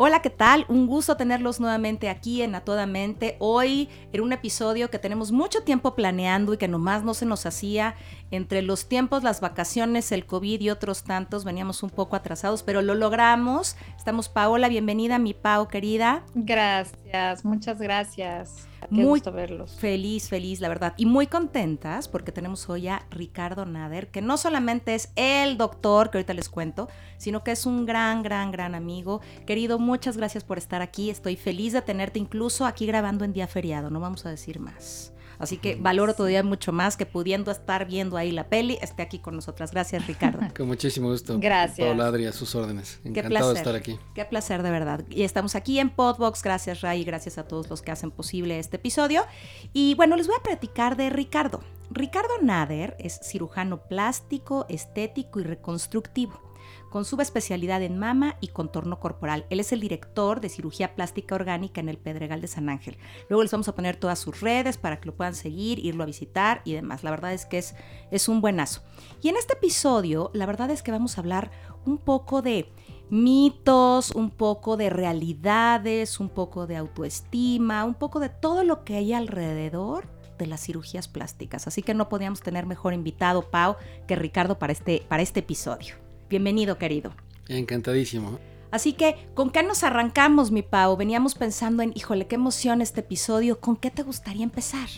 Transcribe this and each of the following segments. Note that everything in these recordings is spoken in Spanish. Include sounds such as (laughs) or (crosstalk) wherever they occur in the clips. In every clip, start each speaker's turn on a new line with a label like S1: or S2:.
S1: Hola, ¿qué tal? Un gusto tenerlos nuevamente aquí en A Toda Mente. Hoy en un episodio que tenemos mucho tiempo planeando y que nomás no se nos hacía. Entre los tiempos, las vacaciones, el COVID y otros tantos, veníamos un poco atrasados, pero lo logramos. Estamos Paola, bienvenida, mi Pau querida.
S2: Gracias, muchas gracias. Qué
S1: muy
S2: gusto verlos.
S1: Feliz, feliz, la verdad. Y muy contentas porque tenemos hoy a Ricardo Nader, que no solamente es el doctor, que ahorita les cuento, sino que es un gran, gran, gran amigo. Querido, muchas gracias por estar aquí. Estoy feliz de tenerte incluso aquí grabando en día feriado, no vamos a decir más. Así que valoro todavía mucho más que pudiendo estar viendo ahí la peli, esté aquí con nosotras. Gracias, Ricardo. (laughs)
S3: Con muchísimo gusto.
S2: Gracias.
S3: Paola Adri, a sus órdenes.
S1: Qué
S3: Encantado
S1: placer.
S3: de estar aquí.
S1: Qué placer, de verdad. Y estamos aquí en Podbox. Gracias, Ray, y gracias a todos los que hacen posible este episodio. Y bueno, les voy a platicar de Ricardo. Ricardo Nader es cirujano plástico, estético y reconstructivo con subespecialidad en mama y contorno corporal. Él es el director de cirugía plástica orgánica en el Pedregal de San Ángel. Luego les vamos a poner todas sus redes para que lo puedan seguir, irlo a visitar y demás. La verdad es que es, es un buenazo. Y en este episodio, la verdad es que vamos a hablar un poco de mitos, un poco de realidades, un poco de autoestima, un poco de todo lo que hay alrededor de las cirugías plásticas. Así que no podíamos tener mejor invitado, Pau, que Ricardo para este, para este episodio. Bienvenido, querido.
S3: Encantadísimo.
S1: Así que, ¿con qué nos arrancamos, mi Pau? Veníamos pensando en, híjole, qué emoción este episodio. ¿Con qué te gustaría empezar?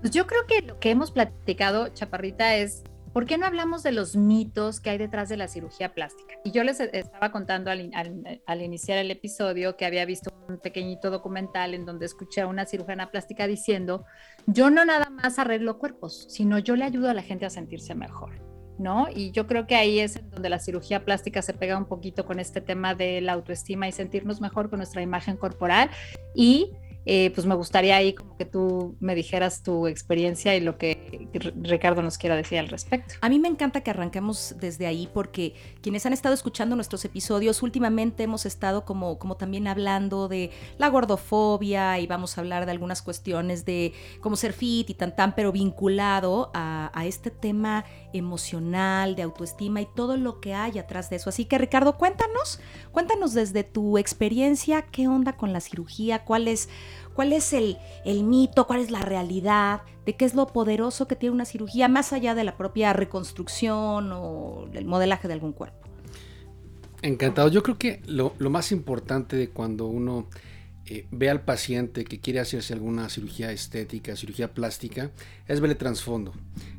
S2: Pues yo creo que lo que hemos platicado, Chaparrita, es ¿por qué no hablamos de los mitos que hay detrás de la cirugía plástica? Y yo les estaba contando al, al, al, iniciar el episodio que había visto un pequeñito documental en donde escuché a una cirujana plástica diciendo, yo no nada más arreglo cuerpos, sino yo le ayudo a la gente a sentirse mejor. ¿No? Y yo creo que ahí es donde la cirugía plástica se pega un poquito con este tema de la autoestima y sentirnos mejor con nuestra imagen corporal y eh, pues me gustaría ahí como que tú me dijeras tu experiencia y lo que Ricardo nos quiera decir al respecto.
S1: A mí me encanta que arranquemos desde ahí porque quienes han estado escuchando nuestros episodios últimamente hemos estado como, como también hablando de la gordofobia y vamos a hablar de algunas cuestiones de cómo ser fit y tan tan, pero vinculado a, este tema emocional, de autoestima y todo lo que hay atrás de eso. Así que Ricardo, cuéntanos, cuéntanos desde tu experiencia, qué onda con la cirugía, cuál es cuál es el, el, mito, cuál es la realidad, de qué es lo poderoso que tiene una cirugía, más allá de la propia reconstrucción o el modelaje de algún cuerpo.
S3: Encantado. Yo creo que lo, lo más importante de cuando uno eh, ve al paciente que quiere hacerse alguna cirugía estética, cirugía plástica, es verle trasfondo.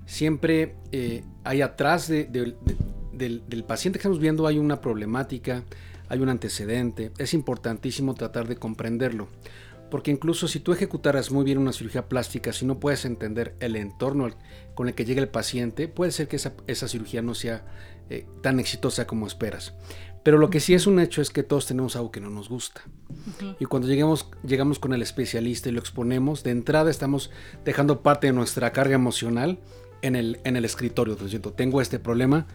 S3: Siempre eh, hay atrás de, de, de, del, del paciente que estamos viendo hay una problemática, hay un antecedente. Es importantísimo tratar de comprenderlo. Porque incluso si tú ejecutaras muy bien una cirugía plástica, si no puedes entender el entorno con el que llega el paciente, puede ser que esa, esa cirugía no sea eh, tan exitosa como esperas. Pero lo que sí es un hecho es que todos tenemos algo que no nos gusta. Uh -huh. Y cuando lleguemos, llegamos con el especialista y lo exponemos, de entrada estamos dejando parte de nuestra carga emocional en el, en el escritorio. Diciendo, tengo este problema,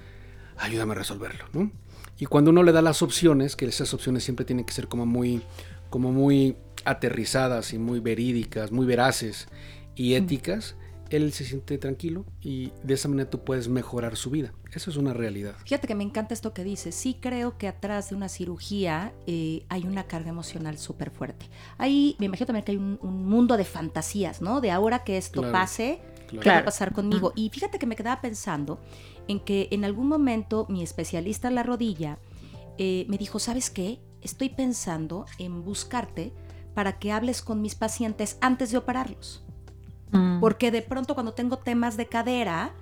S3: ayúdame a resolverlo. ¿no? Y cuando uno le da las opciones, que esas opciones siempre tienen que ser como muy, como muy aterrizadas y muy verídicas, muy veraces y éticas, él se siente tranquilo y de esa manera tú puedes mejorar su vida. Eso es una realidad.
S1: Fíjate que me encanta esto que dices. Sí creo que atrás de una cirugía eh, hay una carga emocional súper fuerte. Ahí me imagino también que hay un, un, mundo de fantasías, ¿no? De ahora que esto claro, pase, claro. ¿qué va a pasar conmigo? Y fíjate que me quedaba pensando en que en algún momento mi especialista en la rodilla eh, me dijo, ¿sabes qué? Estoy pensando en buscarte para que hables con mis pacientes antes de operarlos. Mm. Porque de pronto cuando tengo temas de cadera,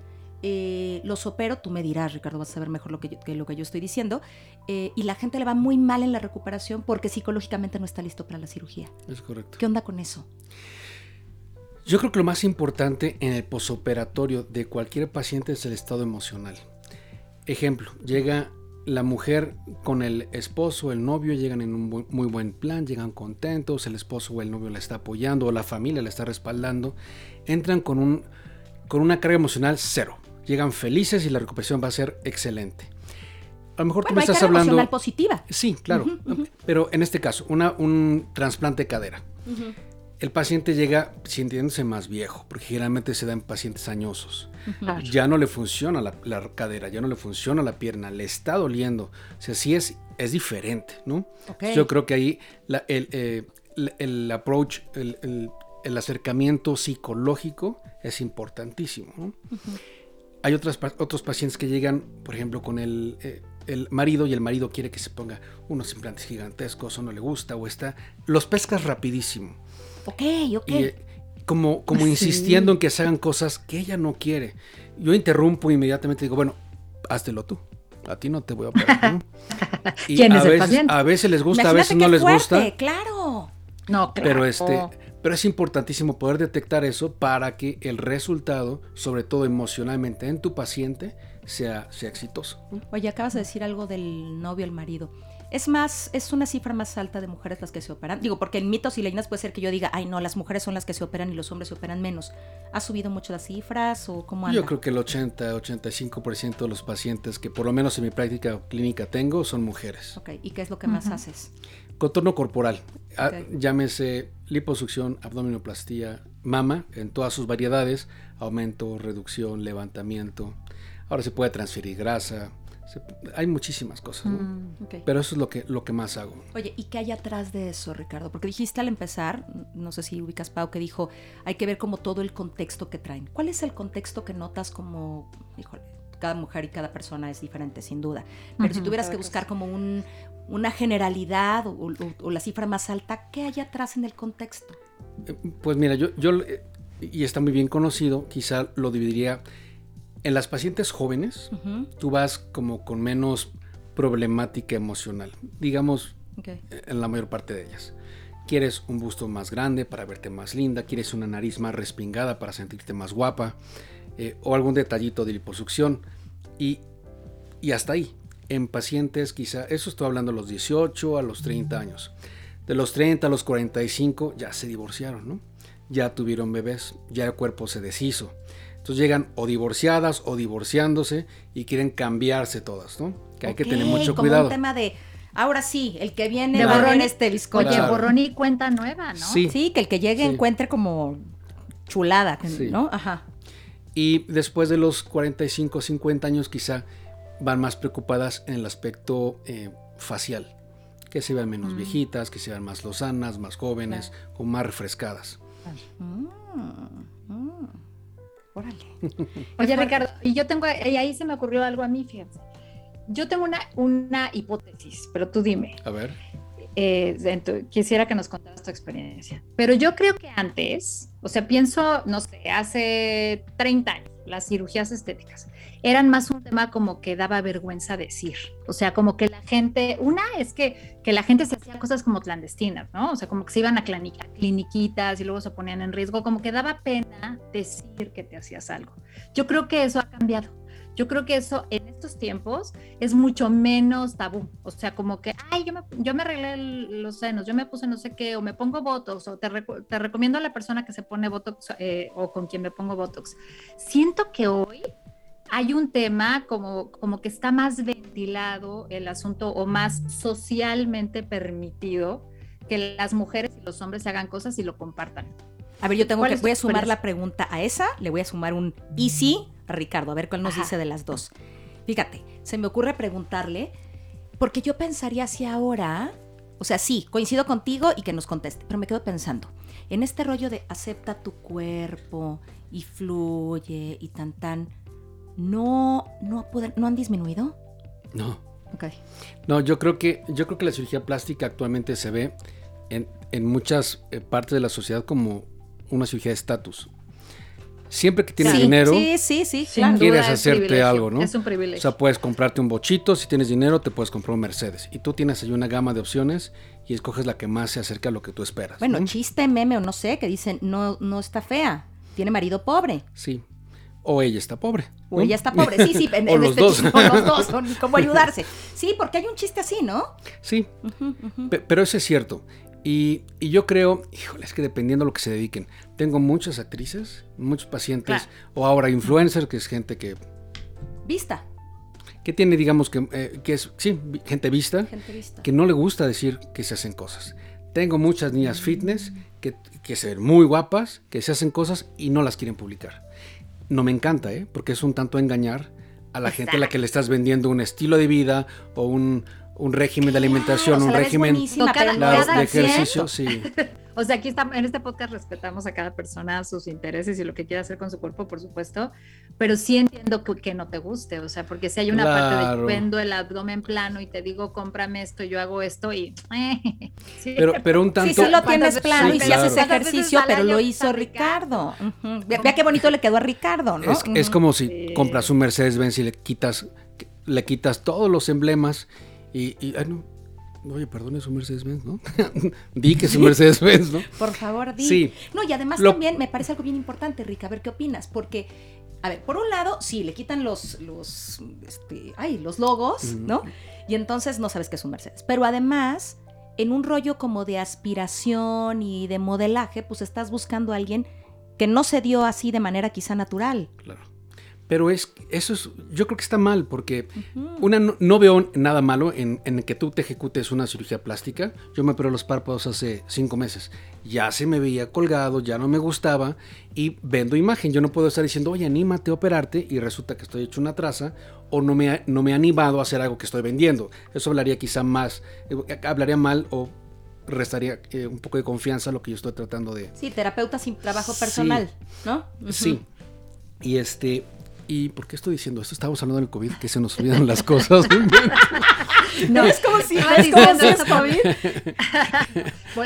S1: eh, los opero, tú me dirás, Ricardo, vas a saber mejor lo que yo, que lo que yo estoy diciendo, eh, y la gente le va muy mal en la recuperación porque psicológicamente no está listo para la cirugía.
S3: Es correcto.
S1: ¿Qué onda con eso?
S3: Yo creo que lo más importante en el posoperatorio de cualquier paciente es el estado emocional. Ejemplo, llega la mujer con el esposo, el novio, llegan en un muy buen plan, llegan contentos, el esposo o el novio la está apoyando, o la familia la está respaldando, entran con, un, con una carga emocional cero, llegan felices y la recuperación va a ser excelente. a lo mejor tú me
S1: hay
S3: estás
S1: carga
S3: hablando...
S1: emocional positiva.
S3: Sí, claro. Pero en este caso, una, un trasplante de cadera. El paciente llega sintiéndose más viejo, porque generalmente se da en pacientes añosos.
S2: Claro.
S3: Ya no le funciona la, la cadera, ya no le funciona la pierna, le está doliendo. O sea, sí es, es diferente, ¿no? Yo creo que ahí la- el, eh, el- el approach, el, el- el acercamiento psicológico es importantísimo. ¿no? Hay otras, otros pacientes que llegan, por ejemplo, con el, eh, el marido y el marido quiere que se ponga unos implantes gigantescos o no le gusta o está... Los pescas rapidísimo.
S1: Ok, ok.
S3: Y eh, como, como (laughs)
S2: Sí.
S3: insistiendo en que se hagan cosas que ella no quiere. Yo interrumpo inmediatamente y digo, bueno, háztelo tú. A ti no te voy a operar. ¿no? (laughs) Y
S2: ¿Quién
S3: a
S2: es el
S3: veces,
S2: paciente?
S3: a veces les gusta, a veces no les
S1: fuerte,
S3: gusta.
S1: Claro.
S2: No, claro.
S3: Pero este, pero es importantísimo poder detectar eso para que el resultado, sobre todo emocionalmente en tu paciente, sea, sea exitoso.
S1: Oye, acabas de decir algo del novio, el marido. Es más, es una cifra más alta de mujeres las que se operan. Digo, porque en mitos y leyendas puede ser que yo diga, ay no, las mujeres son las que se operan y los hombres se operan menos. ¿Ha subido mucho las cifras o cómo anda?
S3: Yo creo que el 80-85% de los pacientes que por lo menos en mi práctica clínica tengo son mujeres.
S1: Ok, ¿y qué es lo que más haces?
S3: Contorno corporal, ah, llámese liposucción, abdominoplastía, mama en todas sus variedades, aumento, reducción, levantamiento. Ahora se puede transferir grasa, se- hay muchísimas cosas, ¿no?
S2: Mm.
S3: Pero eso es lo que, lo que más hago.
S1: Oye, ¿y qué hay atrás de eso, Ricardo? Porque dijiste al empezar, no sé si ubicas Pau, que dijo, hay que ver como todo el contexto que traen. ¿Cuál es el contexto que notas como, híjole, cada mujer y cada persona es diferente, sin duda? Pero si tuvieras que buscar como un, una generalidad o, o- o la cifra más alta, ¿qué hay atrás en el contexto?
S3: Eh, Pues mira, yo, yo eh, y está muy bien conocido, quizá lo dividiría en las pacientes jóvenes, tú vas como con menos problemática emocional, digamos en la mayor parte de ellas. Quieres un busto más grande para verte más linda, quieres una nariz más respingada para sentirte más guapa, eh, o algún detallito de liposucción, y, y hasta ahí. En pacientes, quizá, eso estoy hablando a los 18, a los 30 años. De los 30 a los 45 ya se divorciaron, ¿no? Ya tuvieron bebés, ya el cuerpo se deshizo. Entonces llegan o divorciadas o divorciándose y quieren cambiarse todas, ¿no? Que hay que tener mucho
S1: como
S3: cuidado.
S1: un tema de, ahora sí, el que viene
S2: De borrón
S1: este bizcocho.
S2: Oye,
S3: Claro.
S2: borrón y cuenta nueva, ¿no?
S3: Sí.
S1: Sí, que el que llegue
S3: Sí.
S1: encuentre como chulada,
S3: Sí.
S1: ¿no? Ajá.
S3: Y después de los 45, 50 años quizá van más preocupadas en el aspecto eh, facial. Que se vean menos
S2: Mm.
S3: viejitas, que se vean más lozanas, más jóvenes o más refrescadas.
S1: Mm, mm. Órale. (laughs)
S2: Oye, Ricardo, y yo tengo, y ahí se me ocurrió algo a mí, fíjense. Yo tengo una, una hipótesis, pero tú dime.
S3: A ver.
S2: eh, tu- quisiera que nos contaras tu experiencia. Pero yo creo que antes, o sea, pienso, no sé, hace 30 años, las cirugías estéticas eran más un tema como que daba vergüenza decir. O sea, como que la gente, una es que, que la gente se hacía cosas como clandestinas, ¿no? O sea, como que se iban a clani- a cliniquitas y luego se ponían en riesgo, como que daba pena decir que te hacías algo. Yo creo que eso ha cambiado. Yo creo que eso en estos tiempos es mucho menos tabú. O sea, como que, ay, yo me, yo me arreglé el- los senos, yo me puse no sé qué, o me pongo Botox, o te, te recomiendo a la persona que se pone Botox eh, o con quien me pongo Botox. Siento que hoy hay un tema como, como que está más ventilado el asunto o más socialmente permitido que las mujeres y los hombres se hagan cosas y lo compartan.
S1: A ver, yo tengo
S2: ¿Cuál
S1: que, voy a sumar la pregunta a esa, le voy a sumar un y sí a Ricardo, a ver cuál nos
S2: Ajá.
S1: dice de las dos. Fíjate, se me ocurre preguntarle, porque yo pensaría si ahora, o sea, sí, coincido contigo y que nos conteste, pero me quedo pensando, en este rollo de acepta tu cuerpo y fluye y tan tan, ¿no, no, pueden- no han disminuido?
S3: No.
S1: Ok.
S3: No, yo creo que, yo creo que la cirugía plástica actualmente se ve en, en muchas eh, partes de la sociedad como una cirugía de estatus. Siempre que tienes
S1: sí,
S3: dinero,
S1: Sí, sí, sí,
S2: Sin
S1: claro.
S3: Quieres
S2: duda
S3: hacerte
S2: privilegio,
S3: algo, ¿no?
S2: Es un
S3: O
S2: privilegio.
S3: sea, puedes comprarte un bochito, si tienes dinero te puedes comprar un Mercedes. Y tú tienes ahí una gama de opciones y escoges la que más se acerca a lo que tú esperas.
S1: Bueno,
S3: ¿no?
S1: chiste, meme o no sé, que dicen, no, no está fea, tiene marido pobre.
S3: Sí. O ella está pobre.
S1: O ella está pobre, sí, sí. (laughs) en-
S3: O
S1: en
S3: los
S1: este
S3: dos.
S1: chiste, o los dos, (laughs) son cómo ayudarse. Sí, porque hay un chiste así, ¿no?
S3: Sí, pero eso es cierto. Y, y yo creo, híjole, es que dependiendo de lo que se dediquen. Tengo muchas actrices, muchos pacientes,
S2: Claro.
S3: o ahora influencers, que es gente que,
S1: Vista.
S3: que tiene, digamos, que, eh, que es, sí, gente vista,
S1: Gente vista.
S3: que no le gusta decir que se hacen cosas. Tengo muchas niñas fitness que, que se ven muy guapas, que se hacen cosas y no las quieren publicar. No me encanta, ¿eh? porque es un tanto engañar a la gente a la que le estás vendiendo un estilo de vida o un, un régimen de alimentación,
S1: Claro, o sea,
S3: un régimen de ejercicio, sí.
S2: O sea, aquí está, en este podcast respetamos a cada persona, sus intereses y lo que quiera hacer con su cuerpo, por supuesto, pero sí entiendo que, que no te guste, o sea, porque si hay una parte de yo vendo el abdomen plano y te digo, cómprame esto, yo hago esto y... (laughs) sí.
S3: Pero, pero un tanto...
S1: Sí, sí lo
S2: ¿Cuántas
S1: tienes plano y si haces ejercicio,
S2: ¿Cuántas veces
S1: pero lo hizo Ricardo. Ve- Vea qué bonito le quedó a Ricardo, ¿no?
S3: Es, es
S1: Ujú.
S3: como si compras un Mercedes-Benz y le quitas, le quitas todos los emblemas y, y- ay, no, oye, perdón, es un Mercedes-Benz, ¿no? (laughs) Di que es un Mercedes-Benz, ¿no?
S1: Por favor, di.
S3: Sí.
S1: No, y además
S3: Lo-
S1: también me parece algo bien importante, Rica, a ver qué opinas, porque, a ver, por un lado, sí, le quitan los, los, este, ay, los logos. ¿no? Y entonces no sabes qué es un Mercedes. Pero además, en un rollo como de aspiración y de modelaje, pues estás buscando a alguien que no se dio así de manera quizá natural.
S3: Claro. Pero es, eso es, yo creo que está mal porque
S1: Ujú.
S3: una, no, no veo nada malo en, en que tú te ejecutes una cirugía plástica. Yo me operé los párpados hace cinco meses. Ya se me veía colgado, ya no me gustaba y vendo imagen. Yo no puedo estar diciendo, oye, anímate a operarte y resulta que estoy hecho una traza o no me, ha- no me he animado a hacer algo que estoy vendiendo. Eso hablaría quizá más, eh, hablaría mal o restaría eh, un poco de confianza a lo que yo estoy tratando de,
S1: Sí, terapeuta sin trabajo
S3: Sí.
S1: personal, ¿no?
S3: Sí. Y este. ¿Y por qué estoy diciendo esto? Estábamos hablando del COVID, que se nos olvidan las cosas. (laughs)
S1: No, es como si, como
S2: diciendo
S1: es
S2: eso.
S1: COVID.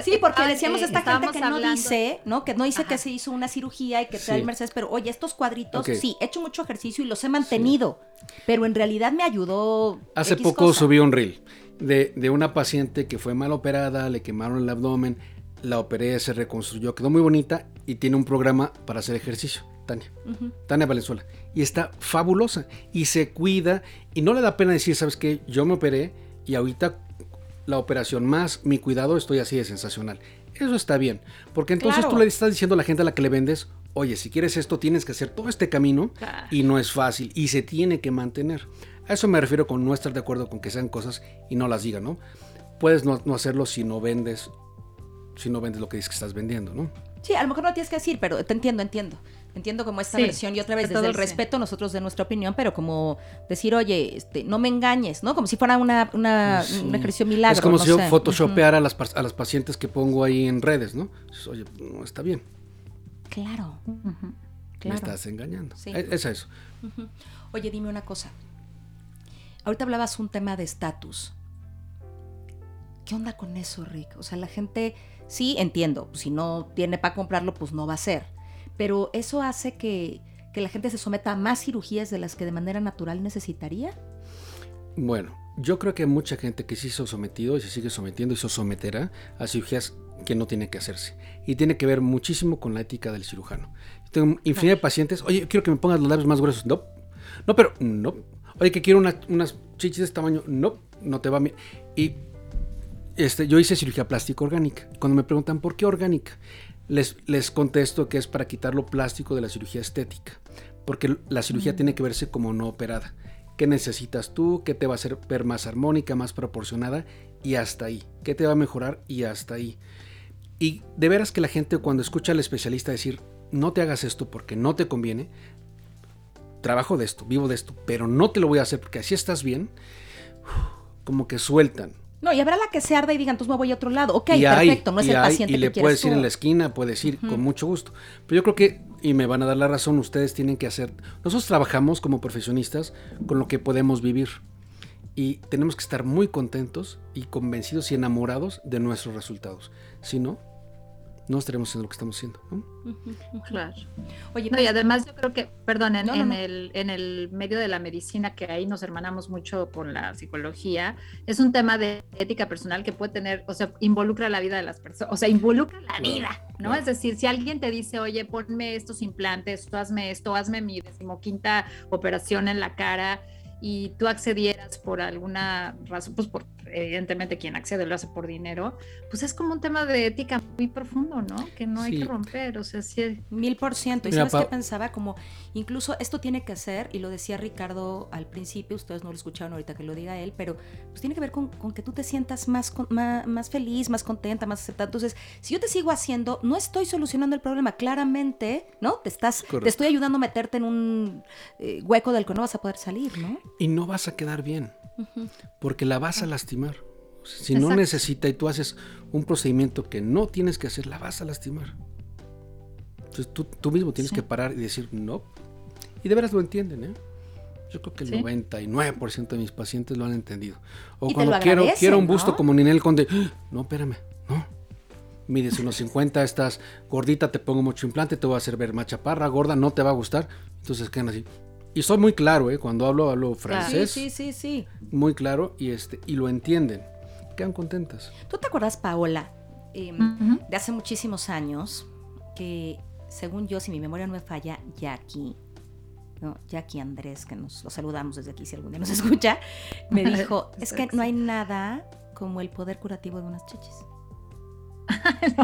S1: Sí, porque
S2: ah,
S1: decíamos
S2: eh,
S1: esta gente que no dice, ¿no? Que no dice que se hizo una cirugía y que trae
S3: Sí.
S1: el Mercedes, pero oye, estos cuadritos, sí, he hecho mucho ejercicio y los he mantenido, pero en realidad me ayudó.
S3: Hace
S1: X
S3: poco
S1: cosa.
S3: subí un reel de, de una paciente que fue mal operada, le quemaron el abdomen, la operé, se reconstruyó, quedó muy bonita y tiene un programa para hacer ejercicio. Tania. Tania Valenzuela. Y está fabulosa y se cuida y no le da pena decir, ¿sabes qué? Yo me operé y ahorita la operación más mi cuidado estoy así de sensacional. Eso está bien, porque entonces
S1: Claro.
S3: tú le estás diciendo a la gente a la que le vendes, oye, si quieres esto tienes que hacer todo este camino
S2: Claro.
S3: y no es fácil y se tiene que mantener. A eso me refiero con no estar de acuerdo con que sean cosas y no las digan, ¿no? Puedes no, no hacerlo si no vendes, si no vendes lo que dices que estás vendiendo, ¿no?
S1: Sí, a lo mejor no tienes que decir, pero te entiendo, entiendo. Entiendo como esta
S2: Sí,
S1: versión y otra vez desde el respeto nosotros de nuestra opinión, pero como decir, oye, este, no me engañes, ¿no? Como si fuera una, una,
S3: Sí.
S1: un ejercicio milagro.
S3: es como
S1: no
S3: si yo
S1: sé.
S3: photoshopeara a, las, a las pacientes que pongo ahí en redes, ¿no? Oye, no está bien.
S1: Claro,
S3: me
S1: claro.
S3: estás engañando.
S1: Sí.
S3: Es, es eso.
S1: Oye, dime una cosa. Ahorita hablabas un tema de estatus. ¿Qué onda con eso, Rick? O sea, la gente, sí, entiendo, si no tiene para comprarlo, pues no va a ser. Pero eso hace que, que la gente se someta a más cirugías de las que de manera natural necesitaría.
S3: Bueno, yo creo que hay mucha gente que sí se ha sometido y se sigue sometiendo y se someterá a cirugías que no tiene que hacerse. Y tiene que ver muchísimo con la ética del cirujano. Tengo infinidad de pacientes, oye, quiero que me pongas los labios más gruesos. No, no, pero no. Oye, que quiero una- unas chichis de este tamaño. No, no te va bien. Y este, yo hice cirugía plástica orgánica. Cuando me preguntan por qué orgánica, les, les contesto que es para quitar lo plástico de la cirugía estética. Porque la cirugía tiene que verse como no operada. ¿Qué necesitas tú? ¿Qué te va a hacer ver más armónica, más proporcionada? Y hasta ahí. ¿Qué te va a mejorar? Y hasta ahí. Y de veras que la gente cuando escucha al especialista decir, no te hagas esto porque no te conviene, trabajo de esto, vivo de esto, pero no te lo voy a hacer porque así estás bien, como que sueltan.
S1: No, y habrá la que se arda y diga, entonces me voy a otro lado. Ok,
S3: y hay,
S1: perfecto, no es el
S3: hay,
S1: paciente
S3: y
S1: que
S3: le
S1: quieres
S3: puedes ir
S1: tú.
S3: en la esquina, puedes ir con mucho gusto. Pero yo creo que, y me van a dar la razón, ustedes tienen que hacer, nosotros trabajamos como profesionistas con lo que podemos vivir. Y tenemos que estar muy contentos y convencidos y enamorados de nuestros resultados. Si no, no estaremos haciendo lo que estamos haciendo. ¿no?
S2: Claro.
S1: Oye,
S2: No, y además yo creo que, perdón, en,
S1: No.
S2: El, en el medio de la medicina, que ahí nos hermanamos mucho con la psicología, es un tema de ética personal que puede tener, o sea, involucra la vida de las personas, o sea, involucra la
S3: Claro,
S2: vida, ¿no?
S3: claro.
S2: Es decir, si alguien te dice, oye, ponme estos implantes, tú hazme esto, hazme mi decimoquinta operación en la cara, y tú accedieras por alguna razón, pues por, evidentemente quien accede lo hace por dinero, pues es como un tema de ética muy profundo, ¿no? Que no hay que romper, o sea, sí.
S1: Mil por ciento. Y sabes qué pensaba, como incluso esto tiene que ser, y lo decía Ricardo al principio, ustedes no lo escucharon ahorita que lo diga él, pero pues tiene que ver con, que tú te sientas más, más, feliz, más contenta, más aceptada. Entonces, si yo te sigo haciendo, no estoy solucionando el problema, claramente, ¿no? Te estás, te estoy ayudando a meterte en un eh, hueco del que no vas a poder salir, ¿no?
S3: y no vas a quedar bien, porque la vas a lastimar. Si no necesita y tú haces un procedimiento que no tienes que hacer, la vas a lastimar. Entonces tú, mismo tienes que parar y decir no. Y de veras lo entienden, ¿eh? Yo creo que el 99% de mis pacientes lo han entendido. O cuando quiero, quiero un busto como Ninel Conde, no, espérame, no. Mides unos 50, estás gordita, te pongo mucho implante, te voy a hacer ver más chaparra, gorda, no te va a gustar. Entonces quedan así. Y soy muy claro, ¿eh? Cuando hablo, hablo francés.
S1: Sí, sí, sí,
S3: Muy claro y, este, y lo entienden. Quedan contentas.
S1: ¿Tú te acuerdas, Paola, em, de hace muchísimos años, que según yo, si mi memoria no me falla, Jackie, ¿no? Jackie Andrés, que nos lo saludamos desde aquí si algún día nos (laughs) escucha, me dijo, es que no hay nada como el poder curativo de unas chichis. (laughs)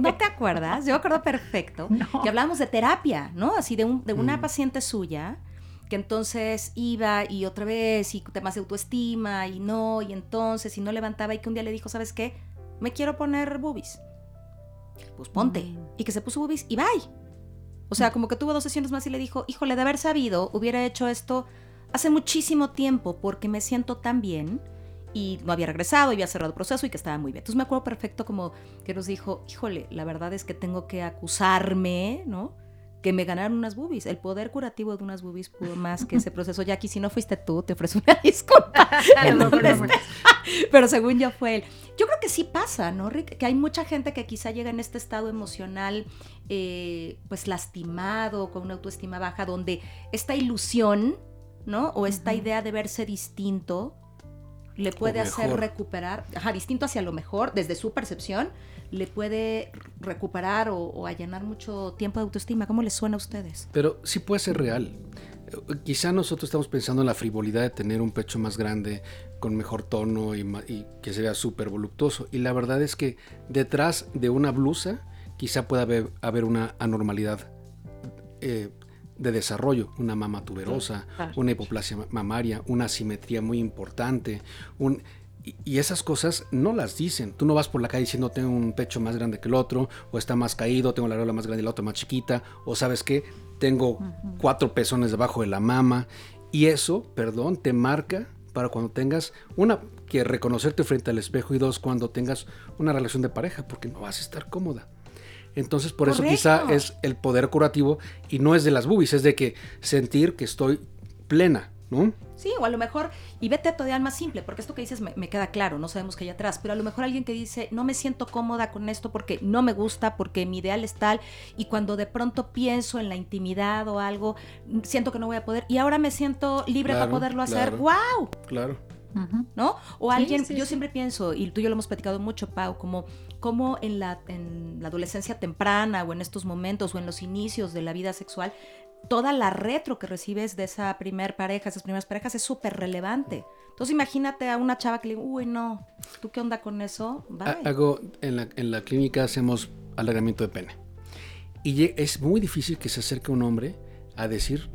S1: no, te acuerdas? Yo me acuerdo perfecto que hablábamos de terapia, ¿no? Así de, un, de una mm. paciente suya que entonces iba y otra vez y temas de autoestima y no, y entonces y no levantaba y que un día le dijo, ¿sabes qué? Me quiero poner boobies. Pues ponte. Mm. Y que se puso boobies y bye. O sea, como que tuvo dos sesiones más y le dijo, híjole, de haber sabido, hubiera hecho esto hace muchísimo tiempo porque me siento tan bien y no había regresado, y había cerrado el proceso y que estaba muy bien. Entonces me acuerdo perfecto como que nos dijo, híjole, la verdad es que tengo que acusarme, ¿no? Que me ganaron unas boobies. El poder curativo de unas boobies pudo más que ese proceso. Jackie, si no fuiste tú, te ofrezco una (laughs) disculpa. (laughs) (laughs) pero según yo fue él. Yo creo que sí pasa, ¿no, Rick? Que hay mucha gente que quizá llega en este estado emocional, eh, pues lastimado, con una autoestima baja, donde esta ilusión, ¿no? O esta idea de verse distinto le puede hacer recuperar, ajá, distinto hacia lo mejor, desde su percepción, le puede recuperar o, allanar mucho tiempo de autoestima. ¿Cómo les suena a ustedes?
S3: Pero sí puede ser real. Quizá nosotros estamos pensando en la frivolidad de tener un pecho más grande, con mejor tono y, que se vea súper voluptuoso. Y la verdad es que detrás de una blusa quizá pueda haber, una anormalidad eh, de desarrollo, una mama tuberosa, una hipoplasia mamaria, una asimetría muy importante, un, y esas cosas no las dicen. Tú no vas por la calle diciendo tengo un pecho más grande que el otro, o está más caído, tengo la areola más grande y la otra más chiquita, o sabes qué, tengo cuatro pezones debajo de la mama. Y eso, perdón, te marca para cuando tengas, una, que reconocerte frente al espejo y dos, cuando tengas una relación de pareja, porque no vas a estar cómoda. Entonces, por eso quizá es el poder curativo y no es de las boobies, es de que sentir que estoy plena, ¿no?
S1: Sí, o a lo mejor, y vete a todavía más simple, porque esto que dices me, queda claro, no sabemos qué hay atrás, pero a lo mejor alguien que dice, no me siento cómoda con esto porque no me gusta, porque mi ideal es tal, y cuando de pronto pienso en la intimidad o algo, siento que no voy a poder, y ahora me siento libre para poderlo hacer, ¡wow!
S3: Claro.
S1: ¿No? O alguien, yo siempre pienso, y tú y yo lo hemos platicado mucho, Pau, como, como en, la, en la adolescencia temprana o en estos momentos o en los inicios de la vida sexual, toda la retro que recibes de esa primer pareja, esas primeras parejas, es súper relevante. Entonces imagínate a una chava que le dice, uy, no, ¿tú qué onda con eso?
S3: Hago, en la, en la clínica hacemos alargamiento de pene. Y es muy difícil que se acerque un hombre a decir,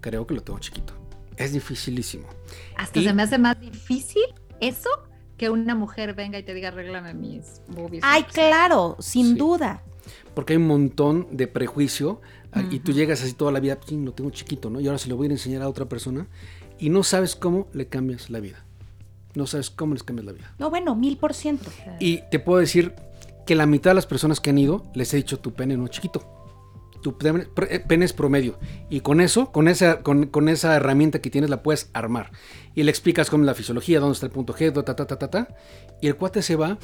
S3: creo que lo tengo chiquito. Es dificilísimo.
S2: Hasta se me hace más difícil eso que una mujer venga y te diga, arréglame mis boobies.
S1: Ay, claro, sin duda.
S3: Porque hay un montón de prejuicio y tú llegas así toda la vida, lo tengo chiquito, ¿no? Y ahora se lo voy a enseñar a otra persona y no sabes cómo le cambias la vida. No sabes cómo les cambias la vida.
S1: No, bueno, mil por ciento.
S3: Y te puedo decir que la mitad de las personas que han ido les he dicho tu pene no chiquito. Tu pene, eh, es promedio. Y con eso, con esa, con, esa herramienta que tienes, la puedes armar. Y le explicas cómo es la fisiología, dónde está el punto G, ta, ta, ta, ta, ta. Y el cuate se va,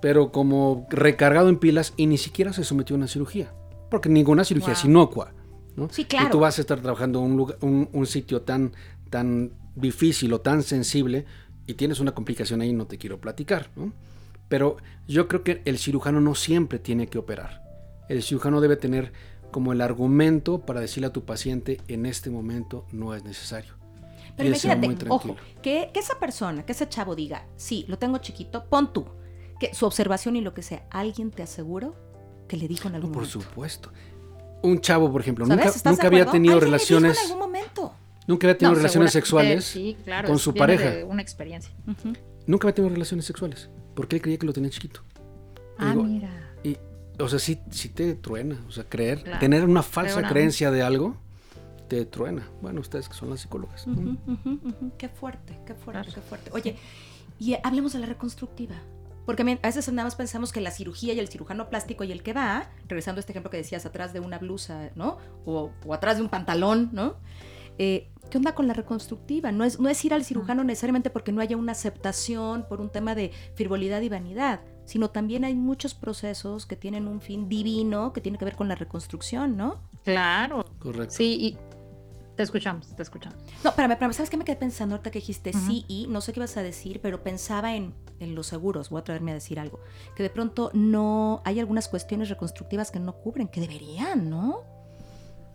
S3: pero como recargado en pilas y ni siquiera se sometió a una cirugía porque ninguna cirugía es inocua. ¿no?
S1: Sí, claro.
S3: Y tú vas a estar trabajando en un, un, sitio tan, tan difícil o tan sensible y tienes una complicación ahí, no te quiero platicar. ¿no? Pero yo creo que el cirujano no siempre tiene que operar. El cirujano debe tener como el argumento para decirle a tu paciente en este momento no es necesario.
S1: Pero imagínate, ojo, que, que esa persona, que ese chavo diga, sí, lo tengo chiquito, pon tú, que su observación y lo que sea, alguien te aseguro que le dijo en
S3: No,
S1: algún
S3: por
S1: momento.
S3: supuesto. Un chavo, por ejemplo,
S1: ¿Sabes?
S3: nunca,
S1: ¿Estás de
S3: nunca había tenido relaciones,
S1: en algún momento.
S3: nunca había tenido
S2: No,
S3: relaciones sexuales
S2: sí, claro,
S3: con su pareja.
S2: de una experiencia.
S3: Nunca había tenido relaciones sexuales, porque él creía que lo tenía chiquito.
S2: Ah,
S3: digo,
S2: mira.
S3: Y, o sea, sí, sí te truena. O sea, creer,
S2: Claro.
S3: tener una falsa
S2: no.
S3: creencia de algo, te truena. Bueno, ustedes que son las psicólogas. ¿no?
S1: Qué fuerte, qué fuerte,
S2: Claro.
S1: qué fuerte. Oye, y hablemos de la reconstructiva. Porque a veces nada más pensamos que la cirugía y el cirujano plástico y el que va, regresando a este ejemplo que decías, atrás de una blusa, ¿no? O, o atrás de un pantalón, ¿no? Eh, ¿Qué onda con la reconstructiva? No es, no es ir al cirujano necesariamente porque no haya una aceptación por un tema de frivolidad y vanidad, sino también hay muchos procesos que tienen un fin divino que tiene que ver con la reconstrucción, ¿no?
S2: Claro.
S3: Correcto.
S2: Sí, y te escuchamos, te escuchamos.
S1: No, espérame, espérame, ¿sabes qué me quedé pensando ahorita que dijiste sí y? No sé qué ibas a decir, pero pensaba en, en los seguros, voy a atreverme a decir algo, que de pronto no hay algunas cuestiones reconstructivas que no cubren, que deberían, ¿no?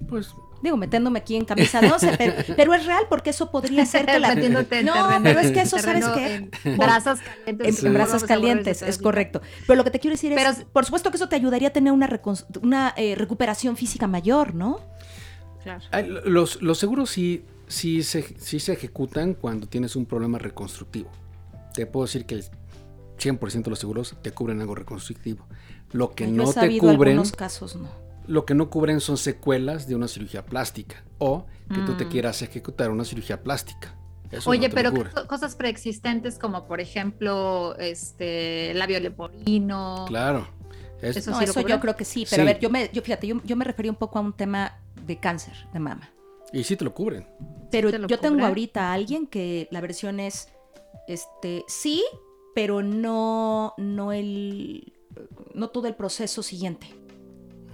S3: Pues
S1: Digo, metiéndome aquí en camisa 12, pero, (laughs) pero es real porque eso podría ser que la... (laughs) No,
S2: terreno-
S1: pero es que eso, ¿sabes qué?
S2: En brasas calientes.
S1: En,
S3: Sí.
S1: en
S2: a
S1: calientes, es correcto. Pero lo que te quiero decir es,
S2: Pero-
S1: por supuesto que eso te ayudaría a tener una, una eh, recuperación física mayor, ¿no?
S2: Claro.
S3: los, los seguros sí, sí, se, sí se ejecutan cuando tienes un problema reconstructivo. Te puedo decir que el 100% de los seguros te cubren algo reconstructivo. Lo que
S1: Yo he
S3: no te cubren,
S1: algunos casos, no.
S3: lo que no cubren son secuelas de una cirugía plástica o que tú te
S2: Mm.
S3: quieras ejecutar una cirugía plástica. Eso
S2: Oye,
S3: no
S2: pero cosas preexistentes como por ejemplo este labio leporino.
S3: Claro. Es-
S2: Eso
S1: No,
S2: sí
S1: eso yo creo que sí, pero
S3: Sí.
S1: a ver, yo me, yo fíjate, yo, yo me refería un poco a un tema de cáncer de mama.
S3: Y sí te lo cubren.
S1: Pero
S2: te lo
S1: yo tengo ahorita a alguien que la versión es, este, sí, pero no, no el, no todo el proceso siguiente.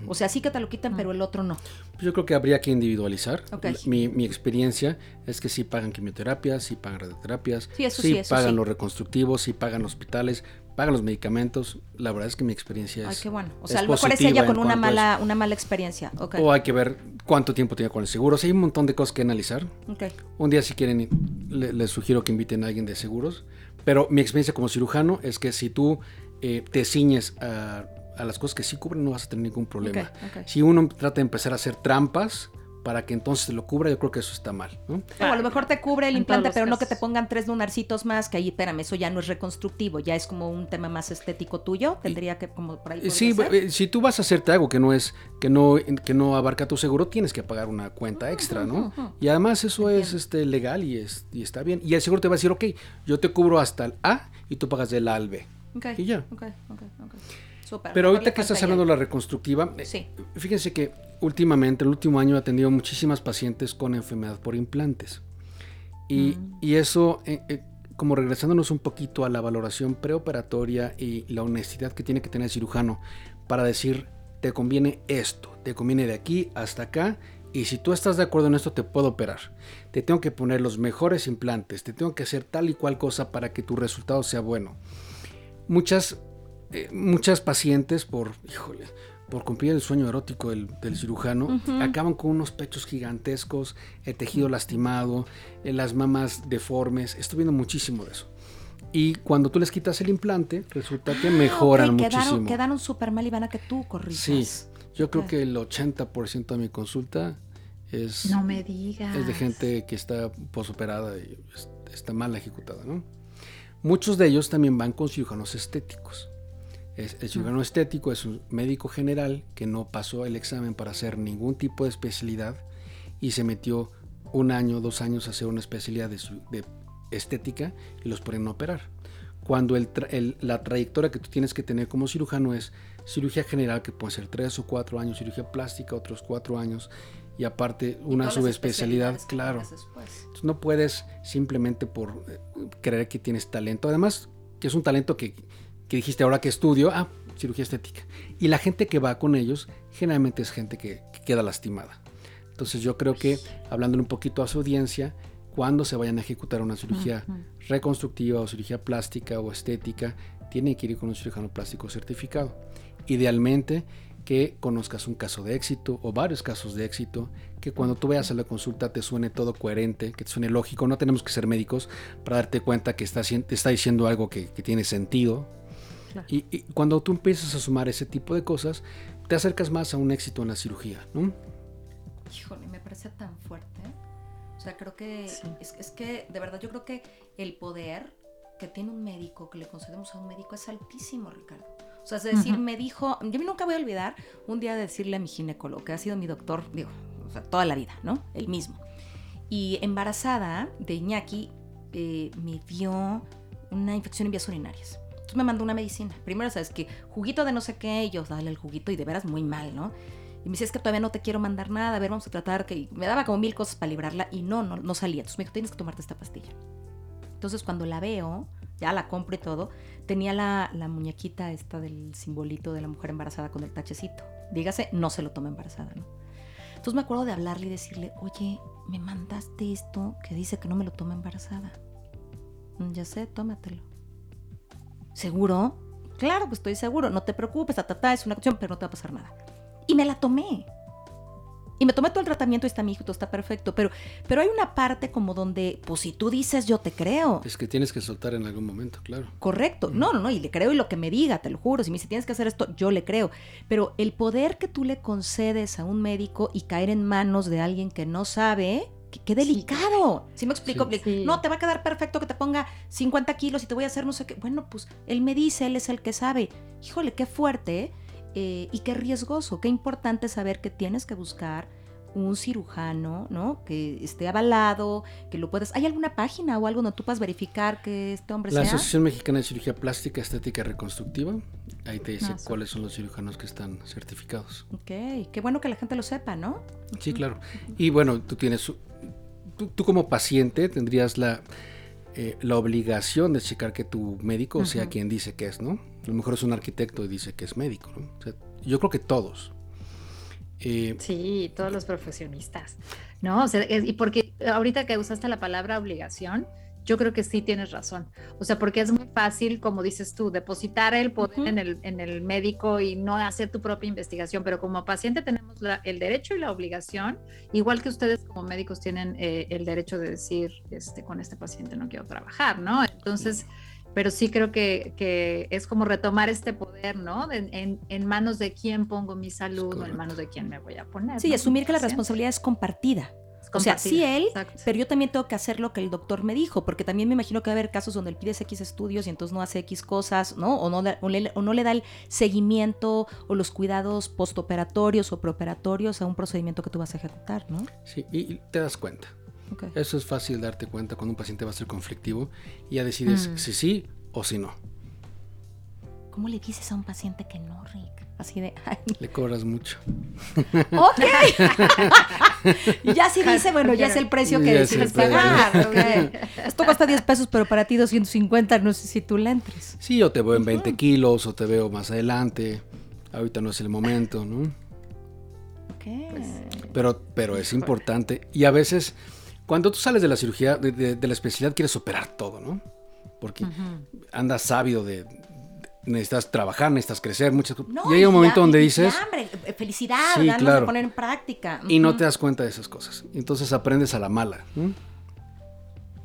S1: O sea, sí que te lo quitan,
S2: Mm.
S1: pero el otro no.
S3: Yo creo que habría que individualizar. Mi, mi experiencia es que sí pagan quimioterapias, sí pagan radioterapias,
S1: Sí, eso sí, eso
S3: pagan
S1: sí.
S3: los reconstructivos, sí pagan hospitales, pagan los medicamentos. La verdad es que mi experiencia
S1: Ay,
S3: es...
S1: qué bueno. O sea, a lo mejor es ella con una mala, una mala experiencia. Ok.
S3: O hay que ver cuánto tiempo tiene con el seguro. O sea, hay un montón de cosas que analizar.
S1: ok.
S3: Un día si quieren, le- les sugiero que inviten a alguien de seguros. Pero mi experiencia como cirujano es que si tú eh, te ciñes a, a las cosas que sí cubren, no vas a tener ningún problema.
S1: Ok, ok.
S3: Si uno trata de empezar a hacer trampas para que entonces te lo cubra, yo creo que eso está mal. ¿no?
S1: O a lo mejor te cubre el
S2: En
S1: implante, pero no que te pongan tres lunarcitos más, que ahí, espérame, eso ya no es reconstructivo, ya es como un tema más estético tuyo. Tendría que, como por ahí.
S3: Eh, Sí,
S1: ser.
S3: eh, si tú vas a hacerte algo que no es que no que no abarca tu seguro, tienes que pagar una cuenta extra, ¿no? Y además eso es este legal y es y está bien. Y el seguro te va a decir, ok, yo te cubro hasta el A y tú pagas del A al B.
S1: Ok,
S3: y ya.
S1: ok, ok,
S3: Pero ahorita que estás hablando de la reconstructiva, eh,
S1: Sí.
S3: fíjense que últimamente, el último año, he atendido muchísimas pacientes con enfermedad por implantes. Y,
S2: Mm.
S3: y eso, eh, eh, como regresándonos un poquito a la valoración preoperatoria y la honestidad que tiene que tener el cirujano para decir, te conviene esto, te conviene de aquí hasta acá, y si tú estás de acuerdo en esto, te puedo operar. Te tengo que poner los mejores implantes, te tengo que hacer tal y cual cosa para que tu resultado sea bueno. Muchas, eh, muchas pacientes, por, híjole, por cumplir el sueño erótico del, del cirujano,
S1: Ujú.
S3: acaban con unos pechos gigantescos, el tejido lastimado, eh, las mamas deformes. Estoy viendo muchísimo de eso. Y cuando tú les quitas el implante, resulta que
S1: Ah,
S3: mejoran
S1: ok,
S3: muchísimo.
S1: Quedaron, quedaron súper mal y van a que tú corrijas.
S3: Sí, yo creo que el 80% de mi consulta es,
S2: No me digas.
S3: es de gente que está posoperada y es- está mal ejecutada, ¿no? Muchos de ellos también van con cirujanos estéticos. Es- el cirujano estético es un médico general que no pasó el examen para hacer ningún tipo de especialidad y se metió un año, dos años a hacer una especialidad de, estética y los ponen a operar. Cuando el tra- el- la trayectoria que tú tienes que tener como cirujano es cirugía general, que puede ser tres o cuatro años, cirugía plástica otros cuatro años, y aparte una subespecialidad, claro. Entonces, no puedes simplemente por eh, creer que tienes talento. Además, que es un talento que, que dijiste ahora que estudio, ah, cirugía estética. Y la gente que va con ellos generalmente es gente que, que queda lastimada. Entonces yo creo que, hablándole un poquito a su audiencia, cuando se vayan a ejecutar una cirugía reconstructiva o cirugía plástica o estética, tienen que ir con un cirujano plástico certificado. Idealmente que conozcas un caso de éxito o varios casos de éxito, que cuando tú veas a la consulta te suene todo coherente, que te suene lógico. No tenemos que ser médicos para darte cuenta que está, está diciendo algo que, tiene sentido. Y, y, cuando tú empiezas a sumar ese tipo de cosas, te acercas más a un éxito en la cirugía, ¿no?
S1: Híjole, me parece tan fuerte. O sea, creo que es, es, que, de verdad, yo creo que el poder que tiene un médico, que le concedemos a un médico, es altísimo, Ricardo. O sea, es decir, me dijo, yo nunca voy a olvidar un día decirle a mi ginecólogo, que ha sido mi doctor, digo, o sea, toda la vida, ¿no? El mismo. Y embarazada de Iñaki, eh, me dio una infección en vías urinarias. Me mandó una medicina. Primero, sabes que juguito de no sé qué, y yo dale el juguito y de veras muy mal, ¿no? Y me dice, es que todavía no te quiero mandar nada, a ver, vamos a tratar que... me daba como mil cosas para librarla y no, no, no salía. Entonces me dijo, tienes que tomarte esta pastilla. Entonces cuando la veo, ya la compro y todo, tenía la, muñequita esta del simbolito de la mujer embarazada con el tachecito. Dígase, no se lo toma embarazada, ¿no? Entonces me acuerdo de hablarle y decirle, oye, me mandaste esto que dice que no me lo toma embarazada. Mm, ya sé, tómatelo. ¿Seguro? Claro, pues estoy seguro, no te preocupes, ta, es una cuestión, pero no te va a pasar nada. Y me la tomé. Y me tomé todo el tratamiento y está mi hijo, todo está perfecto. Pero, pero hay una parte como donde, pues si tú dices, yo te creo.
S3: Es que tienes que soltar en algún momento, claro.
S1: Correcto. No, no, no. Y le creo y lo que me diga, te lo juro. Si me dice, tienes que hacer esto, yo le creo. Pero el poder que tú le concedes a un médico y caer en manos de alguien que no sabe, qué, delicado. Si me explico? No, te va a quedar perfecto que te ponga 50 kilos y te voy a hacer no sé qué. Bueno, pues él me dice, él es el que sabe. Híjole, qué fuerte. ¿eh? Y qué riesgoso, qué importante saber que tienes que buscar un cirujano, ¿no? Que esté avalado, que lo puedas. ¿Hay alguna página o algo donde tú puedas verificar que este hombre
S3: La Asociación Mexicana de Cirugía Plástica, Estética y Reconstructiva. Ahí te dice ah, cuáles son los cirujanos que están certificados.
S1: Ok, qué bueno que la gente lo sepa, ¿no?
S3: Sí, claro. Y bueno, tú tienes, tú, como paciente tendrías la, eh, la obligación de checar que tu médico sea quien dice que es, ¿no? A lo mejor es un arquitecto y dice que es médico, ¿no? yo creo que todos.
S2: Eh, sí, todos los profesionistas. No, y porque ahorita que usaste la palabra obligación, yo creo que sí tienes razón. O sea, porque es muy fácil, como dices tú, depositar el poder en, el, en, el, médico y no hacer tu propia investigación, pero como paciente tenemos el derecho y la obligación, igual que ustedes como médicos tienen eh, el derecho de decir, este, con este paciente no quiero trabajar, ¿no? Entonces pero sí creo que, es como retomar este poder, ¿no? En, manos de quién pongo mi salud o en manos de quién me voy a poner.
S1: Sí, asumir que la responsabilidad es compartida. O sea, sí él, pero yo también tengo que hacer lo que el doctor me dijo, porque también me imagino que va a haber casos donde él pide X estudios y entonces no hace X cosas, ¿no? O no, le, o no le da el seguimiento o los cuidados postoperatorios o preoperatorios a un procedimiento que tú vas a ejecutar, ¿no?
S3: Sí, y te das cuenta. Eso es fácil darte cuenta cuando un paciente va a ser conflictivo y ya decides mm. si sí o si no.
S1: ¿Cómo le dices a un paciente que no, Rick? Así de.
S3: Le cobras mucho.
S1: Ok. (laughs) ya si dice, bueno, ya es el precio que decides pagar. Esto cuesta 10 pesos, pero para ti 250, no sé si tú le entres.
S3: Sí, o te veo en 20 kilos, o te veo más adelante. Ahorita no es el momento, ¿no? Ok. Pues, pero, pero es importante. Y a veces cuando tú sales de la cirugía, de, la especialidad, quieres operar todo, ¿no? Porque andas sabio de, necesitas trabajar, necesitas crecer, muchas Y hay un momento donde dices...
S1: Hambre, eh, felicidad, sí, de poner en práctica.
S3: Y no te das cuenta de esas cosas. Entonces aprendes a la mala.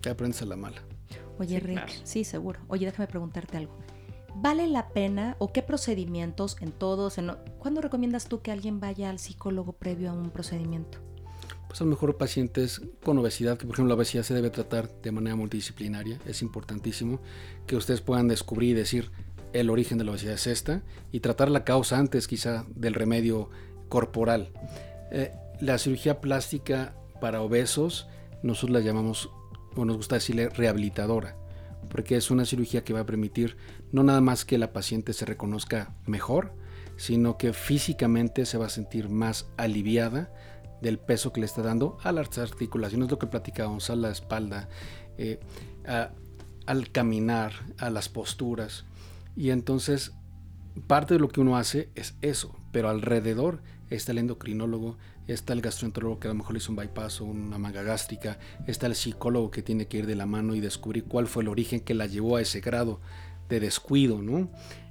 S3: Te aprendes a la mala.
S1: Oye, Rick, sí, seguro. Oye, déjame preguntarte algo. ¿Vale la pena o qué procedimientos en todos? En, ¿Cuándo recomiendas tú que alguien vaya al psicólogo previo a un procedimiento?
S3: pues a lo mejor pacientes con obesidad, que por ejemplo la obesidad se debe tratar de manera multidisciplinaria, es importantísimo que ustedes puedan descubrir y decir el origen de la obesidad es esta y tratar la causa antes quizá del remedio corporal. Eh, la cirugía plástica para obesos, nosotros la llamamos, o nos gusta decirle rehabilitadora, porque es una cirugía que va a permitir no nada más que la paciente se reconozca mejor, sino que físicamente se va a sentir más aliviada, del peso que le está dando a las articulaciones, lo que platicábamos, a la espalda, eh, al caminar, a las posturas. Y entonces parte de lo que uno hace es eso, pero alrededor está el endocrinólogo, está el gastroenterólogo que a lo mejor le hizo un bypass o una manga gástrica, está el psicólogo que tiene que ir de la mano y descubrir cuál fue el origen que la llevó a ese grado de descuido, ¿no?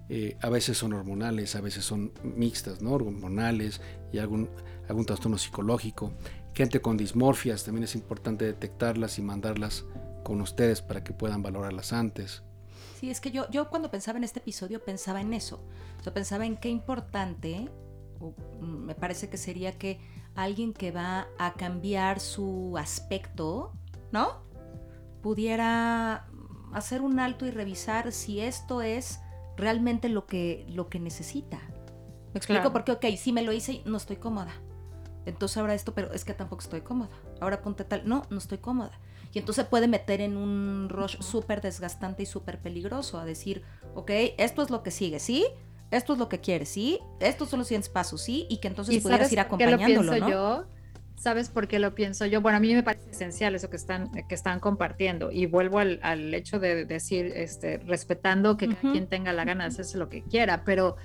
S3: eh, a veces son hormonales, a veces son mixtas, ¿no? Hormonales y algún, algún trastorno psicológico. Gente con dismorfias, también es importante detectarlas y mandarlas con ustedes para que puedan valorarlas antes.
S1: Sí, es que yo, yo cuando pensaba en este episodio pensaba en eso. Yo pensaba en qué importante, mm, me parece que sería que alguien que va a cambiar su aspecto, ¿no? Pudiera hacer un alto y revisar si esto es realmente lo que, lo que necesita. ¿Me explico? Porque, ok, sí me lo hice y no estoy cómoda. Entonces ahora esto, pero es que tampoco estoy cómoda. Ahora ponte tal, no, no estoy cómoda. Y entonces puede meter en un rush súper desgastante y súper peligroso a decir, ok, esto es lo que sigue, ¿sí? Esto es lo que quieres, ¿sí? Estos son los siguientes pasos, ¿sí? Y que entonces pudieras ir acompañándolo,
S2: ¿no? Yo? ¿Sabes por qué lo pienso yo? Bueno, a mí me parece esencial eso que están, que están compartiendo. Y vuelvo al, al hecho de decir, este, respetando que cada quien tenga la gana de hacerse lo que quiera, pero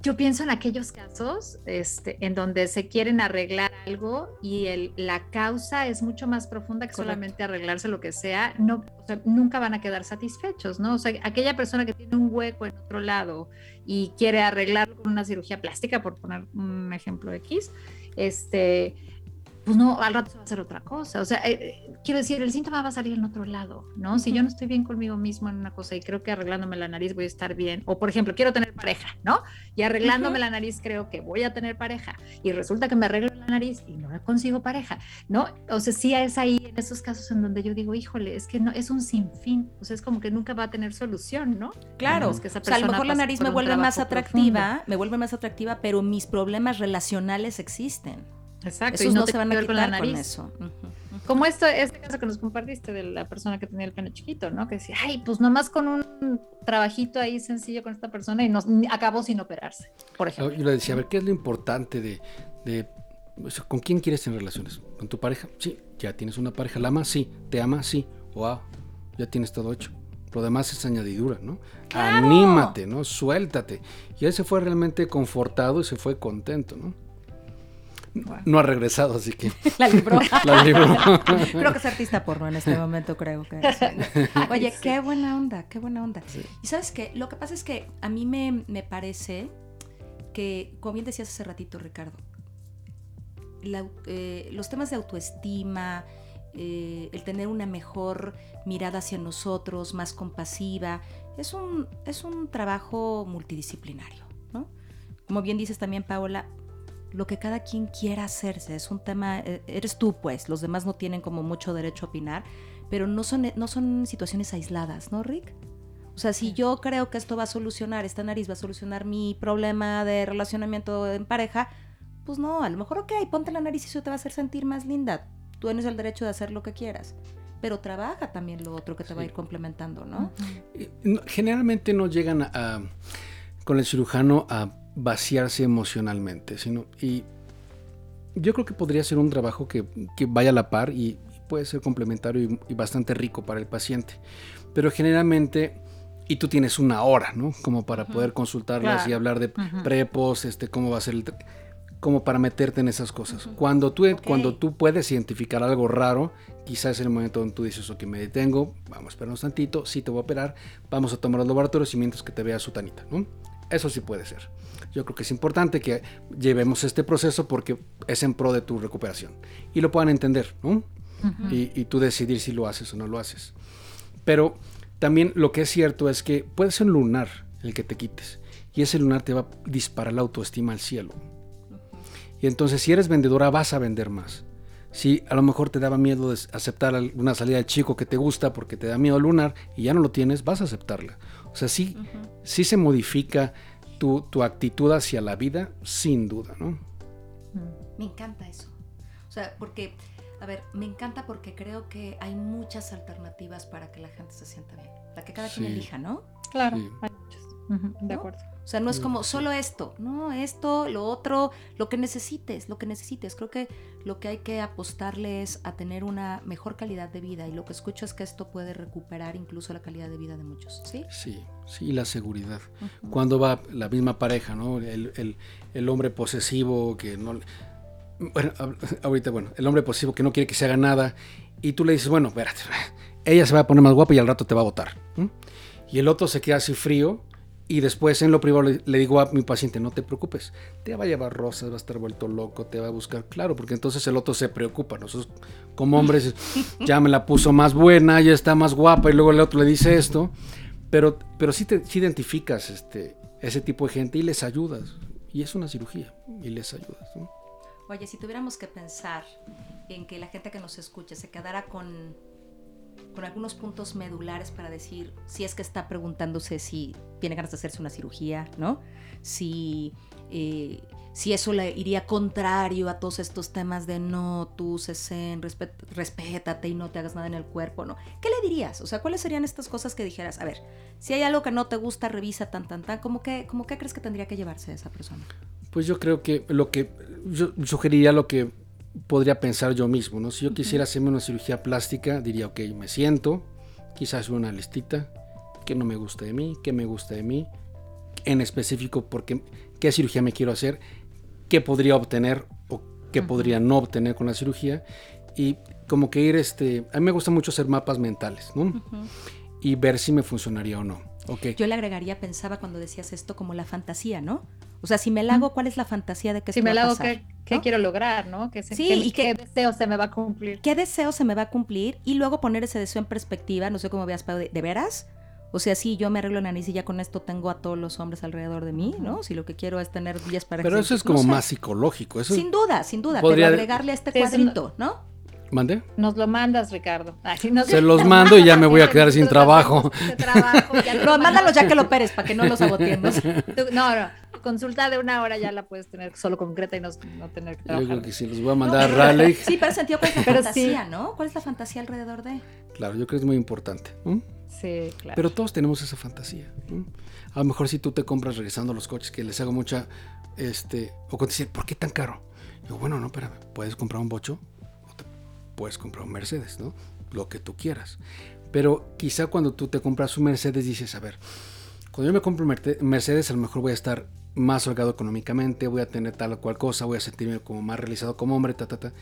S2: yo pienso en aquellos casos este, en donde se quieren arreglar algo y el, la causa es mucho más profunda que solamente arreglarse lo que sea, no, nunca van a quedar satisfechos, ¿no? O sea, aquella persona que tiene un hueco en otro lado y quiere arreglarlo con una cirugía plástica, por poner un ejemplo X, este, pues no, al rato se va a hacer otra cosa. O sea, eh, eh, quiero decir, el síntoma va a salir en otro lado, ¿no? Si yo no estoy bien conmigo mismo en una cosa y creo que arreglándome la nariz voy a estar bien, o por ejemplo, quiero tener pareja, ¿no? Y arreglándome la nariz creo que voy a tener pareja, y resulta que me arreglo la nariz y no consigo pareja, ¿no? O sea, sí es ahí en esos casos en donde yo digo, híjole, es que no, es un sinfín, o sea, es como que nunca va a tener solución, ¿no?
S1: Claro, que esa o sea, a lo mejor la nariz me vuelve más atractiva, me vuelve más atractiva, pero mis problemas relacionales existen.
S2: Exacto, y no, se van a quitar con la nariz. Con eso. Como esto, este caso que nos compartiste de la persona que tenía el pene chiquito, ¿no? Que decía, ay, pues nomás con un trabajito ahí sencillo con esta persona y nos, acabó sin operarse, por ejemplo.
S3: Yo le decía, a ver, ¿qué es lo importante de, de ¿con quién quieres tener relaciones? ¿Con tu pareja? Sí, ya tienes una pareja. ¿La amas? Sí. ¿Te ama? Sí. Wow, ya tienes todo hecho. Lo demás es añadidura, ¿no? Anímate, ¿no? Suéltate. Y él se fue realmente confortado y se fue contento, ¿no? No ha regresado, así que. (laughs)
S1: La libró. (laughs) (laughs) creo que es artista porno en este momento, creo que. Oye, qué buena onda, qué buena onda. Y sabes qué, lo que pasa es que a mí me, parece que, como bien decías hace ratito, Ricardo, eh, los temas de autoestima, eh, el tener una mejor mirada hacia nosotros, más compasiva, es un, es un trabajo multidisciplinario, ¿no? Como bien dices también, Paola, lo que cada quien quiera hacerse. Es un tema, eh, eres tú pues, los demás no tienen como mucho derecho a opinar, pero no son, no son situaciones aisladas, ¿no, Rick? O sea, si yo creo que esto va a solucionar, esta nariz va a solucionar mi problema de relacionamiento en pareja, pues no, a lo mejor, ok, ponte la nariz y eso te va a hacer sentir más linda. Tú tienes el derecho de hacer lo que quieras. Pero trabaja también lo otro que te va a ir complementando, ¿no?
S3: Generalmente no llegan a, con el cirujano a vaciarse emocionalmente, sino y yo creo que podría ser un trabajo que, vaya a la par y, puede ser complementario y, bastante rico para el paciente. Pero generalmente, y tú tienes una hora, ¿no? Como para poder consultarlas y hablar de prepos, este, cómo va a ser el como para meterte en esas cosas. Cuando, tú, cuando tú puedes identificar algo raro, quizás es el momento donde tú dices, ok, me detengo, vamos a esperar un tantito, sí te voy a operar, vamos a tomar los laboratorios y mientras que te vea su tanita, ¿no? Eso sí puede ser. Yo creo que es importante que llevemos este proceso porque es en pro de tu recuperación y lo puedan entender, ¿no? y, tú decidir si lo haces o no lo haces. Pero también lo que es cierto es que puede ser un lunar el que te quites y ese lunar te va a disparar la autoestima al cielo. Y entonces si eres vendedora vas a vender más. Si a lo mejor te daba miedo de aceptar una salida del chico que te gusta porque te da miedo el lunar y ya no lo tienes, vas a aceptarla. O sea, sí, sí se modifica tu, actitud hacia la vida, sin duda, ¿no?
S1: Me encanta eso. O sea, porque, a ver, me encanta porque creo que hay muchas alternativas para que la gente se sienta bien, para que cada quien elija, ¿no?
S2: Claro, hay muchas. de acuerdo.
S1: O sea, no es como solo esto, no, esto, lo otro, lo que necesites, lo que necesites. Creo que lo que hay que apostarle es a tener una mejor calidad de vida y lo que escucho es que esto puede recuperar incluso la calidad de vida de muchos, ¿sí?
S3: Sí, sí, la seguridad. Cuando va la misma pareja, ¿no? El, hombre posesivo que no... Bueno, (laughs) ahorita, bueno, el hombre posesivo que no quiere que se haga nada y tú le dices, bueno, espérate, (laughs) ella se va a poner más guapa y al rato te va a votar. Y el otro se queda así frío Y después en lo privado le, le, digo a mi paciente, no te preocupes, te va a llevar rosas, va a estar vuelto loco, te va a buscar, claro, porque entonces el otro se preocupa. Nosotros como hombres (laughs) ya me la puso más buena, ya está más guapa y luego el otro le dice esto, pero, pero sí, te, sí identificas este, ese tipo de gente y les ayudas. Y es una cirugía y les ayudas. ¿no?
S1: Oye, si tuviéramos que pensar en que la gente que nos escucha se quedara con con algunos puntos medulares para decir si es que está preguntándose si tiene ganas de hacerse una cirugía, ¿no? Si, eh, si eso le iría contrario a todos estos temas de no, tú, cesen, respet, respétate y no te hagas nada en el cuerpo, ¿no? ¿Qué le dirías? O sea, ¿cuáles serían estas cosas que dijeras? A ver, si hay algo que no te gusta, revisa tan, tan, tan. ¿Cómo que, cómo que crees que tendría que llevarse esa persona?
S3: Pues yo creo que lo que, yo sugeriría lo que podría pensar yo mismo, ¿no? Si yo quisiera hacerme una cirugía plástica, diría, ok, me siento, quizás una listita, qué no me gusta de mí, qué me gusta de mí, en específico porque qué cirugía me quiero hacer, qué podría obtener o qué podría no obtener con la cirugía y como que ir, este, a mí me gusta mucho hacer mapas mentales, ¿no? Y ver si me funcionaría o no. Okay.
S1: Yo le agregaría, pensaba cuando decías esto, como la fantasía, ¿no? O sea, si me la hago, ¿cuál es la fantasía de que
S2: si me la hago, ¿qué, qué ¿no? quiero lograr, no? ¿Qué,
S1: sí, qué,
S2: y qué, deseo se me va a cumplir?
S1: ¿Qué deseo se me va a cumplir? Y luego poner ese deseo en perspectiva, no sé cómo veas, ¿de, ¿de veras? O sea, si yo me arreglo la nariz y ya con esto tengo a todos los hombres alrededor de mí, ¿no? Si lo que quiero es tener 10 para
S3: Pero eso es como no sé. más psicológico. Eso
S1: sin duda, sin duda. Podría... Pero agregarle a este cuadrito, ¿no?
S3: ¿Mande?
S2: Nos lo mandas, Ricardo.
S3: Ay, Se los (laughs) mando y ya me voy a quedar sin trabajo. (laughs)
S1: trabajo no, mándalos ya que lo operes para que no los saboteemos. (laughs)
S2: No, no. Consulta de una hora ya la puedes tener solo concreta y no, no tener que trabajar.
S3: Yo creo que sí, los voy a mandar a Raleigh. (laughs)
S1: Sí, pero sentido cuál es la pero fantasía, sí. ¿no? ¿Cuál es la fantasía alrededor de?
S3: Claro, yo creo que es muy importante. ¿no?
S2: Sí, claro.
S3: Pero todos tenemos esa fantasía. ¿no? A lo mejor si tú te compras regresando los coches, que les hago mucha, este, o cuando dicen, ¿por qué tan caro? Digo, bueno, no, espérame, puedes comprar un bocho puedes comprar un Mercedes, ¿no? Lo que tú quieras. Pero quizá cuando tú te compras un Mercedes dices, a ver, cuando yo me compro un Mercedes a lo mejor voy a estar más holgado económicamente, voy a tener tal o cual cosa, voy a sentirme como más realizado como hombre, ta, ta, ta.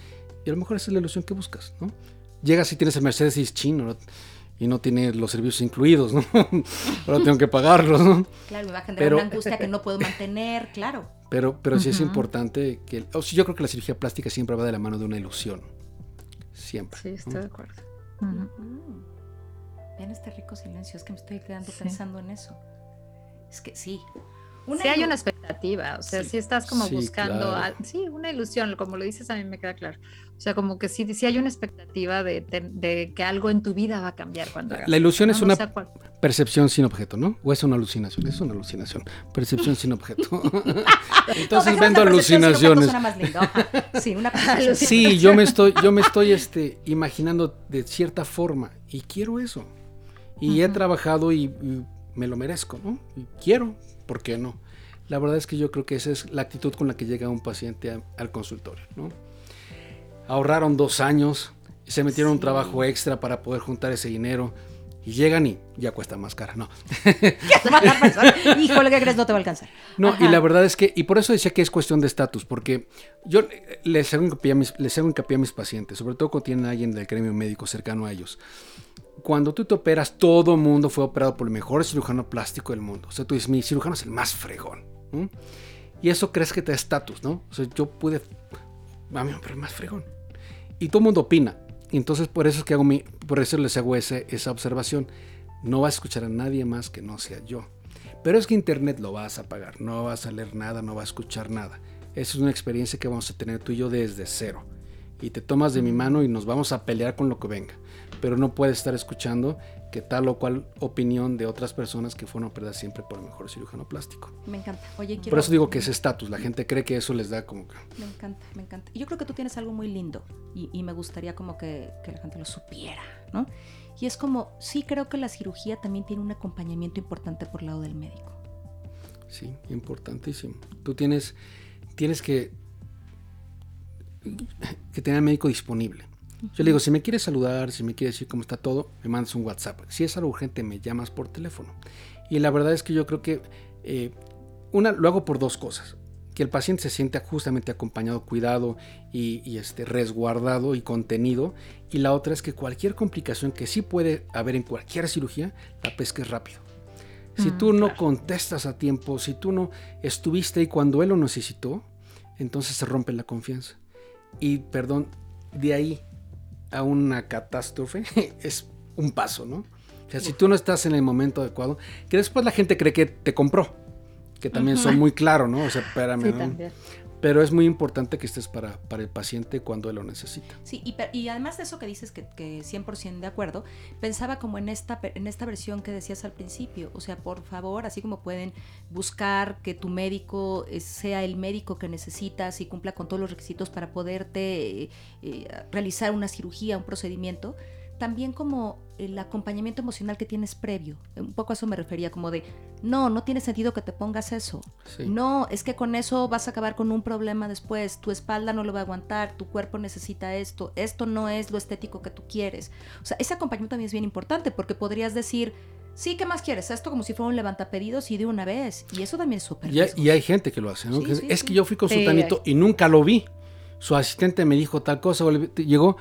S3: Y a lo mejor esa es la ilusión que buscas, ¿no? Llegas y tienes el Mercedes y es chino, ¿no? y no tiene los servicios incluidos, ¿no? (laughs) Ahora tengo que pagarlos, ¿no?
S1: Claro, me va a generar pero, una angustia que no puedo mantener, (laughs) claro.
S3: Pero, pero sí uh -huh. es importante que... O sea, yo creo que la cirugía plástica siempre va de la mano de una ilusión. Siempre.
S2: Sí, estoy
S3: ¿no?
S2: de acuerdo.
S1: Uh -huh. Vean este rico silencio, es que me estoy quedando sí. pensando en eso. Es que sí.
S2: Una sí hay una expectativa, o sea, sí, sí estás como sí, buscando, claro. a, sí, una ilusión, como lo dices a mí me queda claro. O sea, como que sí, sí hay una expectativa de, de, de que algo en tu vida va a cambiar cuando hagas
S3: La ilusión
S2: ¿no?
S3: es una no sé percepción sin objeto, ¿no? O es una alucinación, es una alucinación, percepción sin objeto. (laughs) Entonces no, vendo alucinaciones.
S1: Sí, una (laughs)
S3: sí, yo me estoy, yo me estoy este, imaginando de cierta forma y quiero eso. Y uh -huh. he trabajado y, y me lo merezco, ¿no? Y quiero, ¿por qué no? La verdad es que yo creo que esa es la actitud con la que llega un paciente a, al consultorio, ¿no? Ahorraron dos años se metieron sí. un trabajo extra para poder juntar ese dinero y llegan y ya cuesta más cara, ¿no? (laughs)
S1: Híjole, ¿qué crees? No te va a alcanzar.
S3: No, Ajá. y la verdad es que, y por eso decía que es cuestión de estatus, porque yo les hago, hincapié a mis, les hago hincapié a mis pacientes, sobre todo cuando tienen a alguien del gremio médico cercano a ellos cuando tú te operas, todo mundo fue operado por el mejor cirujano plástico del mundo. O sea, tú dices, mi cirujano es el más fregón. Y eso crees que te da estatus, ¿no? O sea, yo pude, a mí me más fregón. Y todo el mundo opina. Y entonces por eso es que hago mi, por eso les hago ese, esa observación. No vas a escuchar a nadie más que no sea yo. Pero es que internet lo vas a pagar, no vas a leer nada, no vas a escuchar nada. Esa es una experiencia que vamos a tener tú y yo desde cero. Y te tomas de mi mano y nos vamos a pelear con lo que venga pero no puedes estar escuchando que tal o cual opinión de otras personas que fueron operadas siempre por el mejor cirujano plástico.
S1: Me encanta. Oye, quiero...
S3: Por eso digo que es estatus, la gente cree que eso les da como que...
S1: Me encanta, me encanta. Y yo creo que tú tienes algo muy lindo y, y me gustaría como que, que, la gente lo supiera, ¿no? Y es como, sí creo que la cirugía también tiene un acompañamiento importante por el lado del médico.
S3: Sí, importantísimo. Tú tienes, tienes que, que tener al médico disponible yo le digo, si me quieres saludar, si me quieres decir cómo está todo, me mandas un WhatsApp. Si es algo urgente, me llamas por teléfono. Y la verdad es que yo creo que eh, una lo hago por dos cosas. Que el paciente se siente justamente acompañado, cuidado y, y, este, resguardado y contenido. Y la otra es que cualquier complicación que sí puede haber en cualquier cirugía, la pesca es rápido. Si tú no contestas a tiempo, si tú no estuviste ahí cuando él lo necesitó, entonces se rompe la confianza. Y perdón, de ahí a una catástrofe (laughs) es un paso, ¿no? O sea, si tú no estás en el momento adecuado, que después la gente cree que te compró, que también son muy claros, ¿no? O sea, espérame,
S2: Sí,
S3: ¿no? Pero es muy importante que estés para, para el paciente cuando él lo necesita.
S1: Sí, y, además de eso que dices que, que 100% de acuerdo, pensaba como en esta, en esta versión que decías al principio, o sea, por favor, así como pueden buscar que tu médico eh, sea el médico que necesitas y cumpla con todos los requisitos para poderte eh, eh, realizar una cirugía, un procedimiento, también como el acompañamiento emocional que tienes previo. Un poco a eso me refería, como de, no, no tiene sentido que te pongas eso.
S3: Sí.
S1: No, es que con eso vas a acabar con un problema después. Tu espalda no lo va a aguantar, tu cuerpo necesita esto. Esto no es lo estético que tú quieres. O sea, ese acompañamiento también es bien importante porque podrías decir, sí, ¿qué más quieres? Esto como si fuera un levantapedidos y de una vez. Y eso también es súper
S3: Y y hay gente que lo hace, ¿no?
S1: Sí,
S3: Que
S1: sí,
S3: es
S1: sí.
S3: que yo fui con
S2: Sí,
S3: sultanito y nunca lo vi. Su asistente me dijo tal cosa, llegó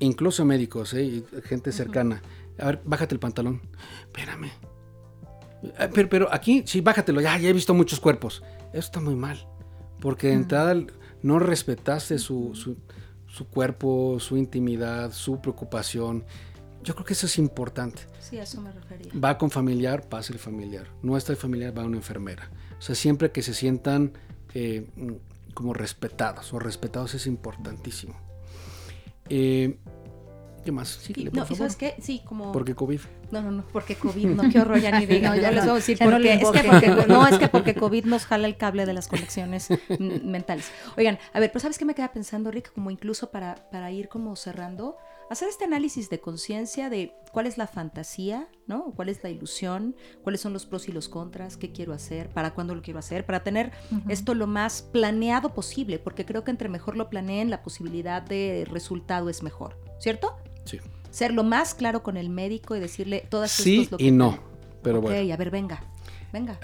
S3: incluso médicos, ¿eh? gente cercana. A ver, bájate el pantalón. Espérame. Eh, Pero, pero aquí, sí, bájatelo. Ya, ya he visto muchos cuerpos. Eso está muy mal. Porque de entrada no respetaste su, su, su cuerpo, su intimidad, su preocupación. Yo creo que eso es importante.
S1: Sí, a eso me refería.
S3: Va con familiar, pasa el familiar. No está el familiar, va una enfermera. O sea, siempre que se sientan eh, mm, como respetados o respetados es importantísimo. Eh, ¿Qué más?
S1: Sí,
S3: Síguele,
S1: no,
S3: por
S1: ¿y sabes
S3: favor.
S1: qué? Sí, como...
S3: Porque COVID.
S1: No, no, no, porque COVID, no, qué horror, ya ni (laughs) digan.
S2: No,
S1: ya les
S2: no,
S1: voy a decir
S2: no
S1: porque,
S2: le
S1: es que porque, no, es que porque COVID nos jala el cable de las conexiones mentales. Oigan, a ver, pero ¿sabes qué me queda pensando, Rick? Como incluso para, para ir como cerrando, hacer este análisis de conciencia de cuál es la fantasía, ¿no? ¿Cuál es la ilusión? ¿Cuáles son los pros y los contras? ¿Qué quiero hacer? ¿Para cuándo lo quiero hacer? Para tener esto lo más planeado posible, porque creo que entre mejor lo planeen, la posibilidad de resultado es mejor, ¿cierto?
S3: Sí.
S1: ser lo más claro con el médico y decirle todas
S3: Sí y no. Pero
S1: ok,
S3: bueno.
S1: a ver, venga, venga.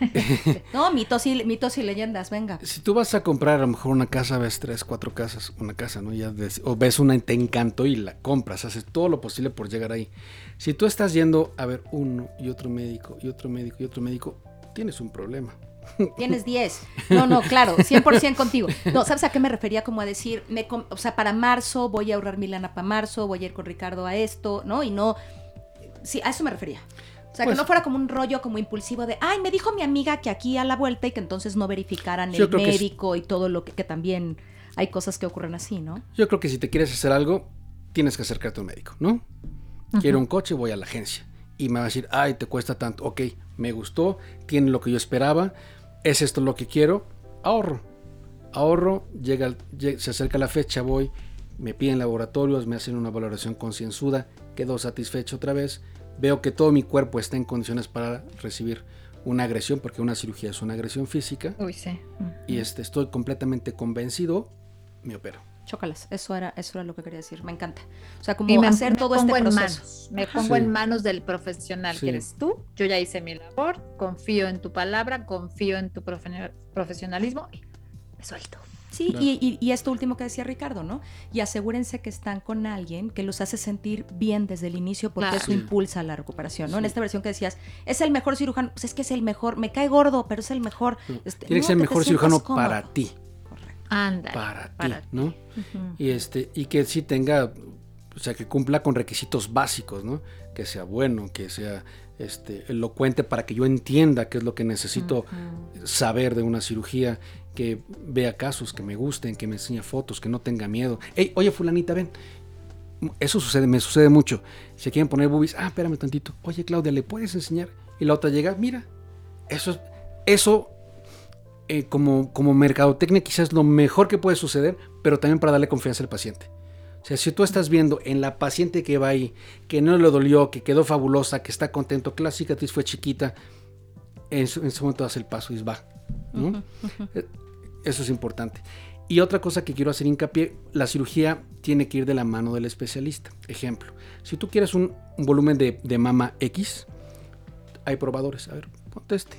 S1: (laughs) no, mitos y, mitos y leyendas, venga.
S3: Si tú vas a comprar a lo mejor una casa, ves tres, cuatro casas, una casa, ¿no? Ya des- o ves una y te encantó y la compras, haces todo lo posible por llegar ahí. Si tú estás yendo a ver uno y otro médico y otro médico y otro médico, tienes un problema.
S1: Tienes 10. No, no, claro, 100% contigo. No, ¿sabes a qué me refería? Como a decir, me o sea, para marzo voy a ahorrar mi lana para marzo, voy a ir con Ricardo a esto, ¿no? Y no... Sí, a eso me refería. O sea,
S3: Pues-
S1: que no fuera como un rollo como impulsivo de, ay, me dijo mi amiga que aquí a la vuelta y que entonces no verificaran el
S3: es-
S1: médico y todo lo que, que también hay cosas que ocurren así, ¿no?
S3: Yo creo que si te quieres hacer algo, tienes que acercarte a un médico, ¿no? Quiero un coche, voy a la agencia. Y me va a decir, ay, te cuesta tanto. Ok, me gustó, tiene lo que yo esperaba, es esto lo que quiero, ahorro. Ahorro, llega, se acerca la fecha, voy, me piden laboratorios, me hacen una valoración concienzuda, quedo satisfecho otra vez, veo que todo mi cuerpo está en condiciones para recibir una agresión, porque una cirugía es una agresión física,
S2: Uy, sí.
S3: y este, estoy completamente convencido, me opero.
S1: Chócalas, eso era, eso era lo que quería decir, me encanta. O sea, como
S2: Y me,
S1: hacer
S2: me
S1: todo
S2: pongo
S1: este
S2: en
S1: proceso.
S2: manos, me pongo
S3: Sí.
S2: en manos del profesional
S3: Sí.
S2: que eres tú. Yo ya hice mi labor, confío en tu palabra, confío en tu profe- profesionalismo y me suelto.
S1: Sí,
S3: Claro.
S1: y, y- y esto último que decía Ricardo, ¿no? Y asegúrense que están con alguien que los hace sentir bien desde el inicio porque
S2: Claro.
S1: eso
S3: Sí.
S1: impulsa la recuperación, ¿no? En esta versión que decías, es el mejor cirujano, pues es que es el mejor, me cae gordo, pero es el mejor. Este,
S3: Tiene
S1: no,
S3: que ser el mejor cirujano
S1: cómodo.
S3: para ti,
S1: Correcto.
S2: Anda.
S3: para ti,
S2: para ti.
S3: ¿no? Y este y que sí tenga o sea que cumpla con requisitos básicos no que sea bueno que sea este elocuente para que yo entienda qué es lo que necesito saber de una cirugía que vea casos que me gusten que me enseñe fotos que no tenga miedo Ey, oye fulanita ven eso sucede me sucede mucho si quieren poner boobies ah espérame tantito oye Claudia le puedes enseñar y la otra llega mira eso es eso eh, como, como mercadotecnia quizás lo mejor que puede suceder, pero también para darle confianza al paciente. O sea, si tú estás viendo en la paciente que va ahí, que no le dolió, que quedó fabulosa, que está contento, que la cicatriz fue chiquita, en, su- en momento das el paso y va. ¿no? Eh, Eso es importante. Y otra cosa que quiero hacer hincapié, la cirugía tiene que ir de la mano del especialista. Ejemplo, si tú quieres un, un volumen de, de mama X, hay probadores. A ver, ponte este.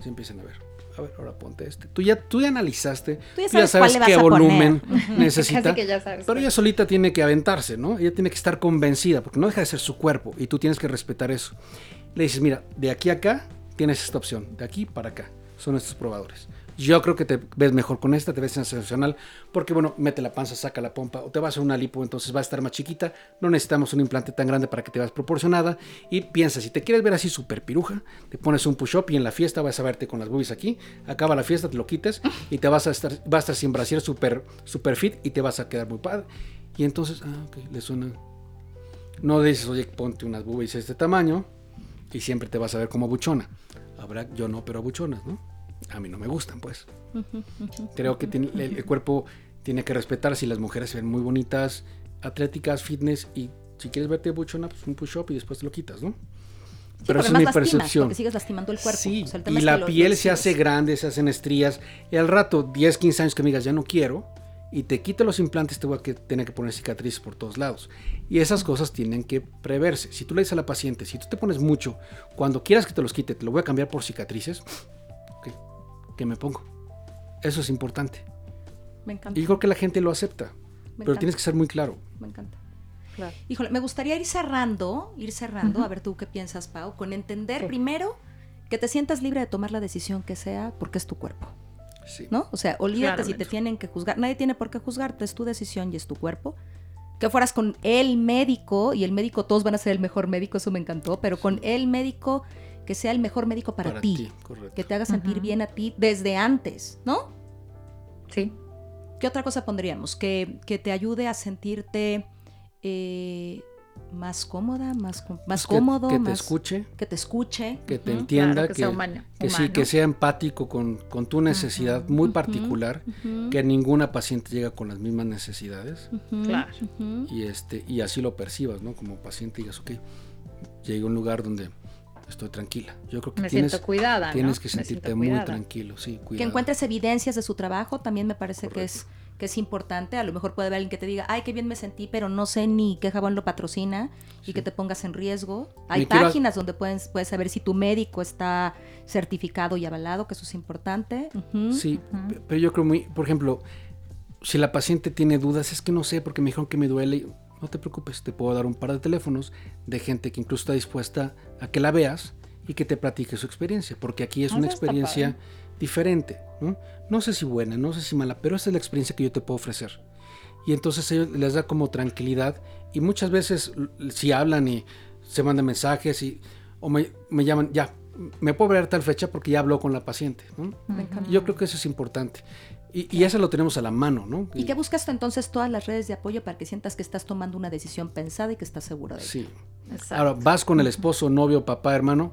S3: Se empiezan a ver. A ver, ahora ponte este. Tú ya, tú ya analizaste,
S1: Tú ya sabes
S3: qué
S1: poner.
S3: volumen (laughs)
S2: Casi
S3: necesita.
S2: que ya sabes.
S3: Pero ella solita tiene que aventarse, ¿no? Ella tiene que estar convencida, porque no deja de ser su cuerpo y tú tienes que respetar eso. Le dices, mira, de aquí a acá tienes esta opción, de aquí para acá, son estos probadores. Yo creo que te ves mejor con esta, te ves sensacional, porque bueno, mete la panza, saca la pompa, o te vas a una lipo, entonces va a estar más chiquita, no necesitamos un implante tan grande para que te veas proporcionada, y piensa, si te quieres ver así súper piruja, te pones un push-up y en la fiesta vas a verte con las boobies aquí, acaba la fiesta, te lo quites, (laughs) y te vas a estar, vas a estar sin brasier súper super fit, y te vas a quedar muy padre. Y entonces, ah, ok, le suena. No dices, oye, ponte unas boobies de este tamaño, y siempre te vas a ver como buchona. Habrá, yo no, pero buchonas, ¿no? A mí no me gustan, pues. Creo que tiene- el, el cuerpo tiene que respetar si las mujeres se ven muy bonitas, atléticas, fitness, y si quieres verte buchona, pues un push-up y después te lo quitas, ¿no?
S1: Sí,
S3: Pero esa es mi
S1: lastimas,
S3: percepción.
S1: Porque sigues lastimando el cuerpo.
S3: Sí,
S1: O sea, el tema
S3: y
S1: es
S3: la piel se hace grande, se hacen estrías, y al rato, 10, 15 años que me digas, ya no quiero, y te quito los implantes, te voy a que, tener que poner cicatrices por todos lados. Y esas cosas tienen que preverse. Si tú le dices a la paciente, si tú te pones mucho, cuando quieras que te los quite, te lo voy a cambiar por cicatrices, ¿qué me pongo? Eso es importante.
S1: Me encanta.
S3: Y creo que la gente lo acepta,
S1: me
S3: pero
S1: encanta,
S3: tienes que ser muy claro.
S1: Me encanta.
S2: Claro.
S1: Híjole, me gustaría ir cerrando, ir cerrando, a ver tú qué piensas, Pau, con entender
S2: Sí.
S1: primero que te sientas libre de tomar la decisión que sea porque es tu cuerpo,
S3: Sí.
S1: ¿no? O sea, olvídate si te tienen que juzgar, nadie tiene por qué juzgarte, es tu decisión y es tu cuerpo. Que fueras con el médico, y el médico, todos van a ser el mejor médico, eso me encantó, pero con el médico que sea el mejor médico para, ti,
S3: correcto.
S1: que te haga sentir bien a ti desde antes, ¿no?
S2: Sí.
S1: ¿Qué otra cosa pondríamos? Que, que te ayude a sentirte eh, más cómoda, más, más
S3: Pues que-
S1: cómodo,
S3: que, te
S1: más,
S3: escuche,
S1: que te escuche.
S3: que te entienda,
S2: Claro, que
S3: que,
S2: sea humano-
S3: que sí, que sea empático con, con tu necesidad muy particular, que ninguna paciente llega con las mismas necesidades
S2: Claro.
S3: y este y así lo percibas, ¿no? Como paciente digas, ok, llegué a un lugar donde estoy tranquila. Yo creo que
S2: Me
S3: tienes,
S2: siento cuidada. ¿no?
S3: tienes que sentirte muy tranquilo, sí,
S1: Que encuentres evidencias de su trabajo también me parece que es, que es importante. A lo mejor puede haber alguien que te diga, ay, qué bien me sentí, pero no sé ni qué jabón lo patrocina y
S3: Sí.
S1: que te pongas en riesgo. Hay
S3: Me quiero-
S1: páginas donde puedes, puedes saber si tu médico está certificado y avalado, que eso es importante.
S3: Sí, pero yo creo muy, por ejemplo, si la paciente tiene dudas, es que no sé porque me dijeron que me duele, no te preocupes, te puedo dar un par de teléfonos de gente que incluso está dispuesta a que la veas y que te platique su experiencia, porque aquí es una experiencia diferente, ¿no? No sé si buena, no sé si mala, pero esa es la experiencia que yo te puedo ofrecer. Y entonces ellos les da como tranquilidad y muchas veces si hablan y se mandan mensajes y o me, me llaman, ya, me puedo ver tal fecha porque ya habló con la paciente. Yo creo que eso es importante. Y, y eso lo tenemos a la mano, ¿no?
S1: ¿Y qué buscas entonces todas las redes de apoyo para que sientas que estás tomando una decisión pensada y que estás segura de ella?
S3: Sí.
S2: Exacto.
S3: Ahora, vas con el esposo, novio, papá, hermano.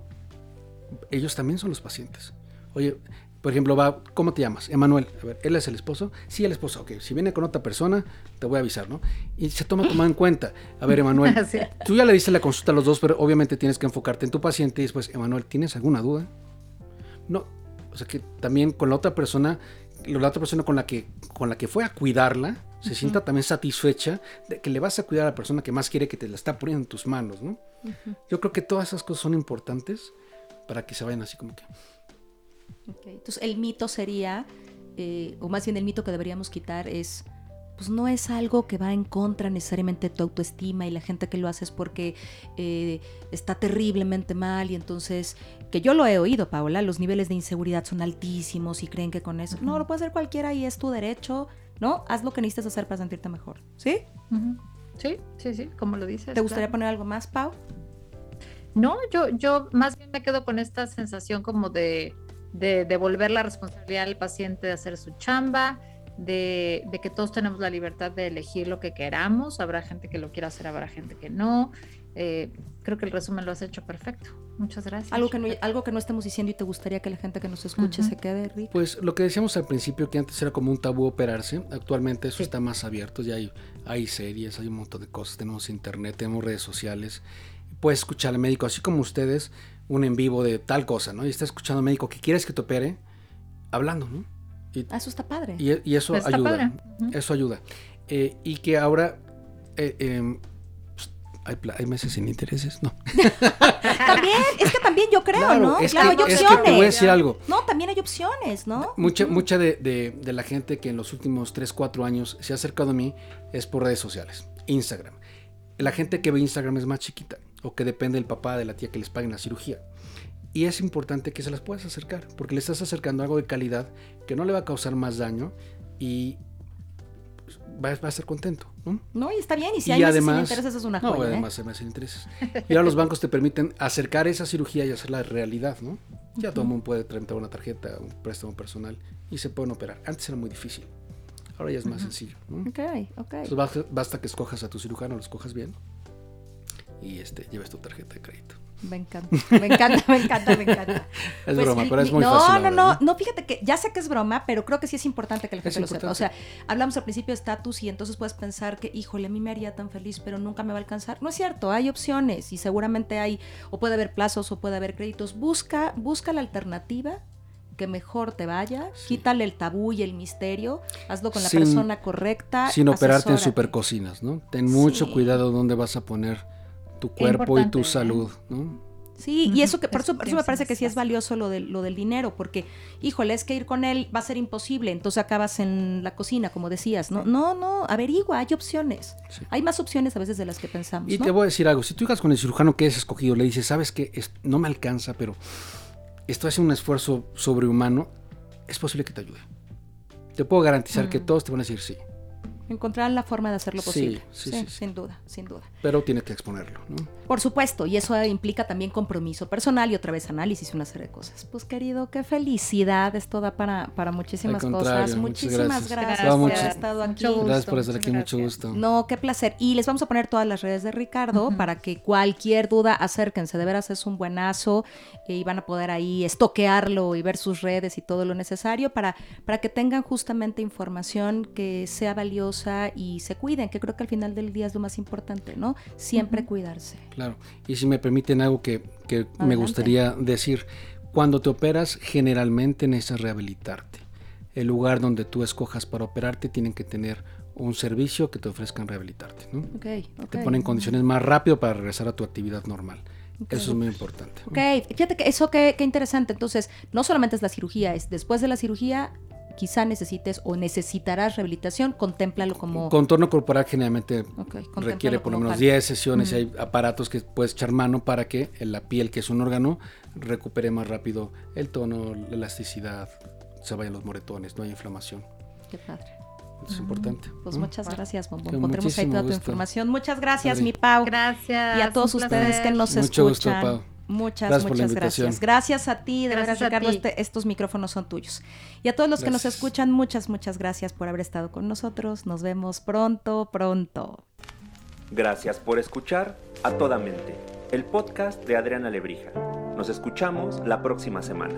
S3: Ellos también son los pacientes. Oye, por ejemplo, va, ¿cómo te llamas? Emanuel. A ver, ¿él es el esposo? Sí, el esposo. Ok, si viene con otra persona, te voy a avisar, ¿no? Y se toma tomado en cuenta. A ver, Emanuel, (laughs)
S2: Sí.
S3: tú ya le diste la consulta a los dos, pero obviamente tienes que enfocarte en tu paciente y después, Emanuel, ¿tienes alguna duda? No. O sea que también con la otra persona, la otra persona con la que, con la que fue a cuidarla, se sienta también satisfecha de que le vas a cuidar a la persona que más quiere que te la está poniendo en tus manos, ¿no? Yo creo que todas esas cosas son importantes para que se vayan así como que.
S1: Ok, Entonces el mito sería, eh, o más bien el mito que deberíamos quitar es, pues no es algo que va en contra necesariamente de tu autoestima y la gente que lo hace es porque eh, está terriblemente mal y entonces, que yo lo he oído, Paola, los niveles de inseguridad son altísimos y creen que con eso, no, lo puede hacer cualquiera y es tu derecho, ¿no? Haz lo que necesitas hacer para sentirte mejor, ¿sí?
S2: Sí, sí, sí, como lo dices.
S1: ¿Te gustaría
S2: claro.
S1: poner algo más, Pau?
S2: No, yo, yo más bien me quedo con esta sensación como de, de devolver la responsabilidad al paciente de hacer su chamba, de, de que todos tenemos la libertad de elegir lo que queramos. Habrá gente que lo quiera hacer, habrá gente que no. Eh, creo que el resumen lo has hecho perfecto. Muchas gracias.
S1: Algo que no, algo que no estemos diciendo y te gustaría que la gente que nos escuche se quede rica.
S3: Pues lo que decíamos al principio, que antes era como un tabú operarse, actualmente eso
S2: Sí.
S3: está más abierto, ya hay, hay series, hay un montón de cosas, tenemos internet, tenemos redes sociales, puedes escuchar al médico, así como ustedes, un en vivo de tal cosa, ¿no? Y está escuchando al médico que quieres que te opere, hablando, ¿no? Y,
S1: Ah, eso está padre.
S3: y- y eso
S2: Está
S3: ayuda, eso ayuda. Eh, y que ahora... eh, em, pues, hay, meses sin intereses, no. (laughs)
S1: También, es que también yo creo, ¿no?
S3: es,
S1: claro,
S3: que,
S1: hay
S3: es que
S1: opciones.
S3: te voy a decir algo.
S1: No, también hay opciones, ¿no?
S3: Mucha, mucha de, de- de la gente que en los últimos 3, 4 años se ha acercado a mí es por redes sociales, Instagram. La gente que ve Instagram es más chiquita o que depende del papá, de la tía que les paguen la cirugía. Y es importante que se las puedas acercar, porque le estás acercando algo de calidad que no le va a causar más daño y va, a estar contento, ¿no?
S1: No, y está bien, y si
S3: Y
S1: hay meses
S3: además-
S1: sin intereses es una
S3: No,
S1: joya, ¿eh?
S3: además se me hacen intereses. Y ahora los bancos te permiten acercar esa cirugía y hacerla realidad, ¿no? Ya todo el mundo puede tramitar una tarjeta, un préstamo personal y se pueden operar. Antes era muy difícil. Ahora ya es más sencillo. ¿no?
S1: Ok, ok.
S3: Entonces basta, basta que escojas a tu cirujano, lo escojas bien y este, lleves tu tarjeta de crédito.
S1: Me encanta, me encanta, me encanta, me encanta. (laughs)
S3: Es
S1: Pues,
S3: broma,
S1: mi-
S3: pero es muy
S1: no,
S3: fácil.
S1: No,
S3: verdad,
S1: no, no, fíjate que ya sé que es broma, pero creo que sí es importante que la gente lo sepa. O sea, hablamos al principio de estatus y entonces puedes pensar que, híjole, a mí me haría tan feliz, pero nunca me va a alcanzar. No es cierto, hay opciones y seguramente hay, o puede haber plazos o puede haber créditos. Busca, busca la alternativa que mejor te vaya,
S3: Sí.
S1: quítale el tabú y el misterio, hazlo con la
S3: Sin-
S1: persona correcta.
S3: Sin operarte en
S1: asesórate.
S3: supercocinas, ¿no? Ten mucho
S1: Sí.
S3: cuidado dónde vas a poner tu cuerpo y tu
S2: ¿eh?
S3: salud, ¿no?
S1: Sí, y eso que por
S2: es-
S1: eso, por eso
S2: tienes
S1: me parece que sí es valioso lo del, lo del dinero, porque, híjole, es que ir con él va a ser imposible, entonces acabas en la cocina, como decías, ¿no? No, no, averigua, hay opciones.
S3: Sí.
S1: Hay más opciones a veces de las que pensamos.
S3: Y
S1: ¿no?
S3: te voy a decir algo, si tú llegas con el cirujano que es escogido, le dices, sabes que no me alcanza, pero estoy haciendo un esfuerzo sobrehumano, es posible que te ayude. Te puedo garantizar que
S1: Mm.
S3: todos te van a decir sí,
S1: Encontrar la forma de hacerlo posible.
S3: sí,
S1: Sí,
S3: sí, sí.
S1: sin duda, sin duda.
S3: pero tienes que exponerlo, ¿no?
S1: Por supuesto, y eso implica también compromiso personal y otra vez análisis y una serie de cosas. Pues querido, qué felicidad, esto da para, para muchísimas cosas. Muchísimas
S3: gracias.
S1: gracias,
S3: Mucho-
S1: haber estado aquí.
S2: mucho gusto.
S3: Gracias por estar aquí, mucho gusto.
S1: No, qué placer. Y les vamos a poner todas las redes de Ricardo para que cualquier duda acérquense. De veras es un buenazo eh, y van a poder ahí estoquearlo y ver sus redes y todo lo necesario para, para que tengan justamente información que sea valiosa y se cuiden, que creo que al final del día es lo más importante, ¿no? Siempre cuidarse.
S3: Claro. Y si me permiten algo que, que me gustaría decir, cuando te operas generalmente necesitas rehabilitarte. El lugar donde tú escojas para operarte tienen que tener un servicio que te ofrezcan rehabilitarte, ¿no?
S1: Ok, ok.
S3: Te ponen condiciones más rápido para regresar a tu actividad normal. Eso es muy importante.
S1: Ok, fíjate que eso qué, qué interesante. Entonces, no solamente es la cirugía, es después de la cirugía, quizá necesites o necesitarás rehabilitación, contémplalo como...
S3: Contorno corporal generalmente requiere por lo menos
S1: tal.
S3: 10 sesiones y hay aparatos que puedes echar mano para que la piel, que es un órgano, recupere más rápido el tono, la elasticidad, se vayan los moretones, no hay inflamación.
S1: Qué padre.
S3: Es importante.
S1: Pues
S3: ¿no?
S1: muchas gracias, Bombón. Pondremos ahí toda tu información. Muchas gracias, mi Pau.
S2: Gracias.
S1: Y a todos ustedes
S2: placer.
S1: que nos
S3: Mucho gusto,
S1: escuchan.
S3: Pau.
S1: Muchas,
S3: gracias
S1: muchas gracias. Gracias a ti, de
S2: gracias verdad,
S1: Ricardo, este, estos micrófonos son tuyos. Y a todos los que nos escuchan, muchas, muchas gracias por haber estado con nosotros. Nos vemos pronto, pronto.
S4: Gracias por escuchar a toda mente, el podcast de Adriana Lebrija. Nos escuchamos la próxima semana.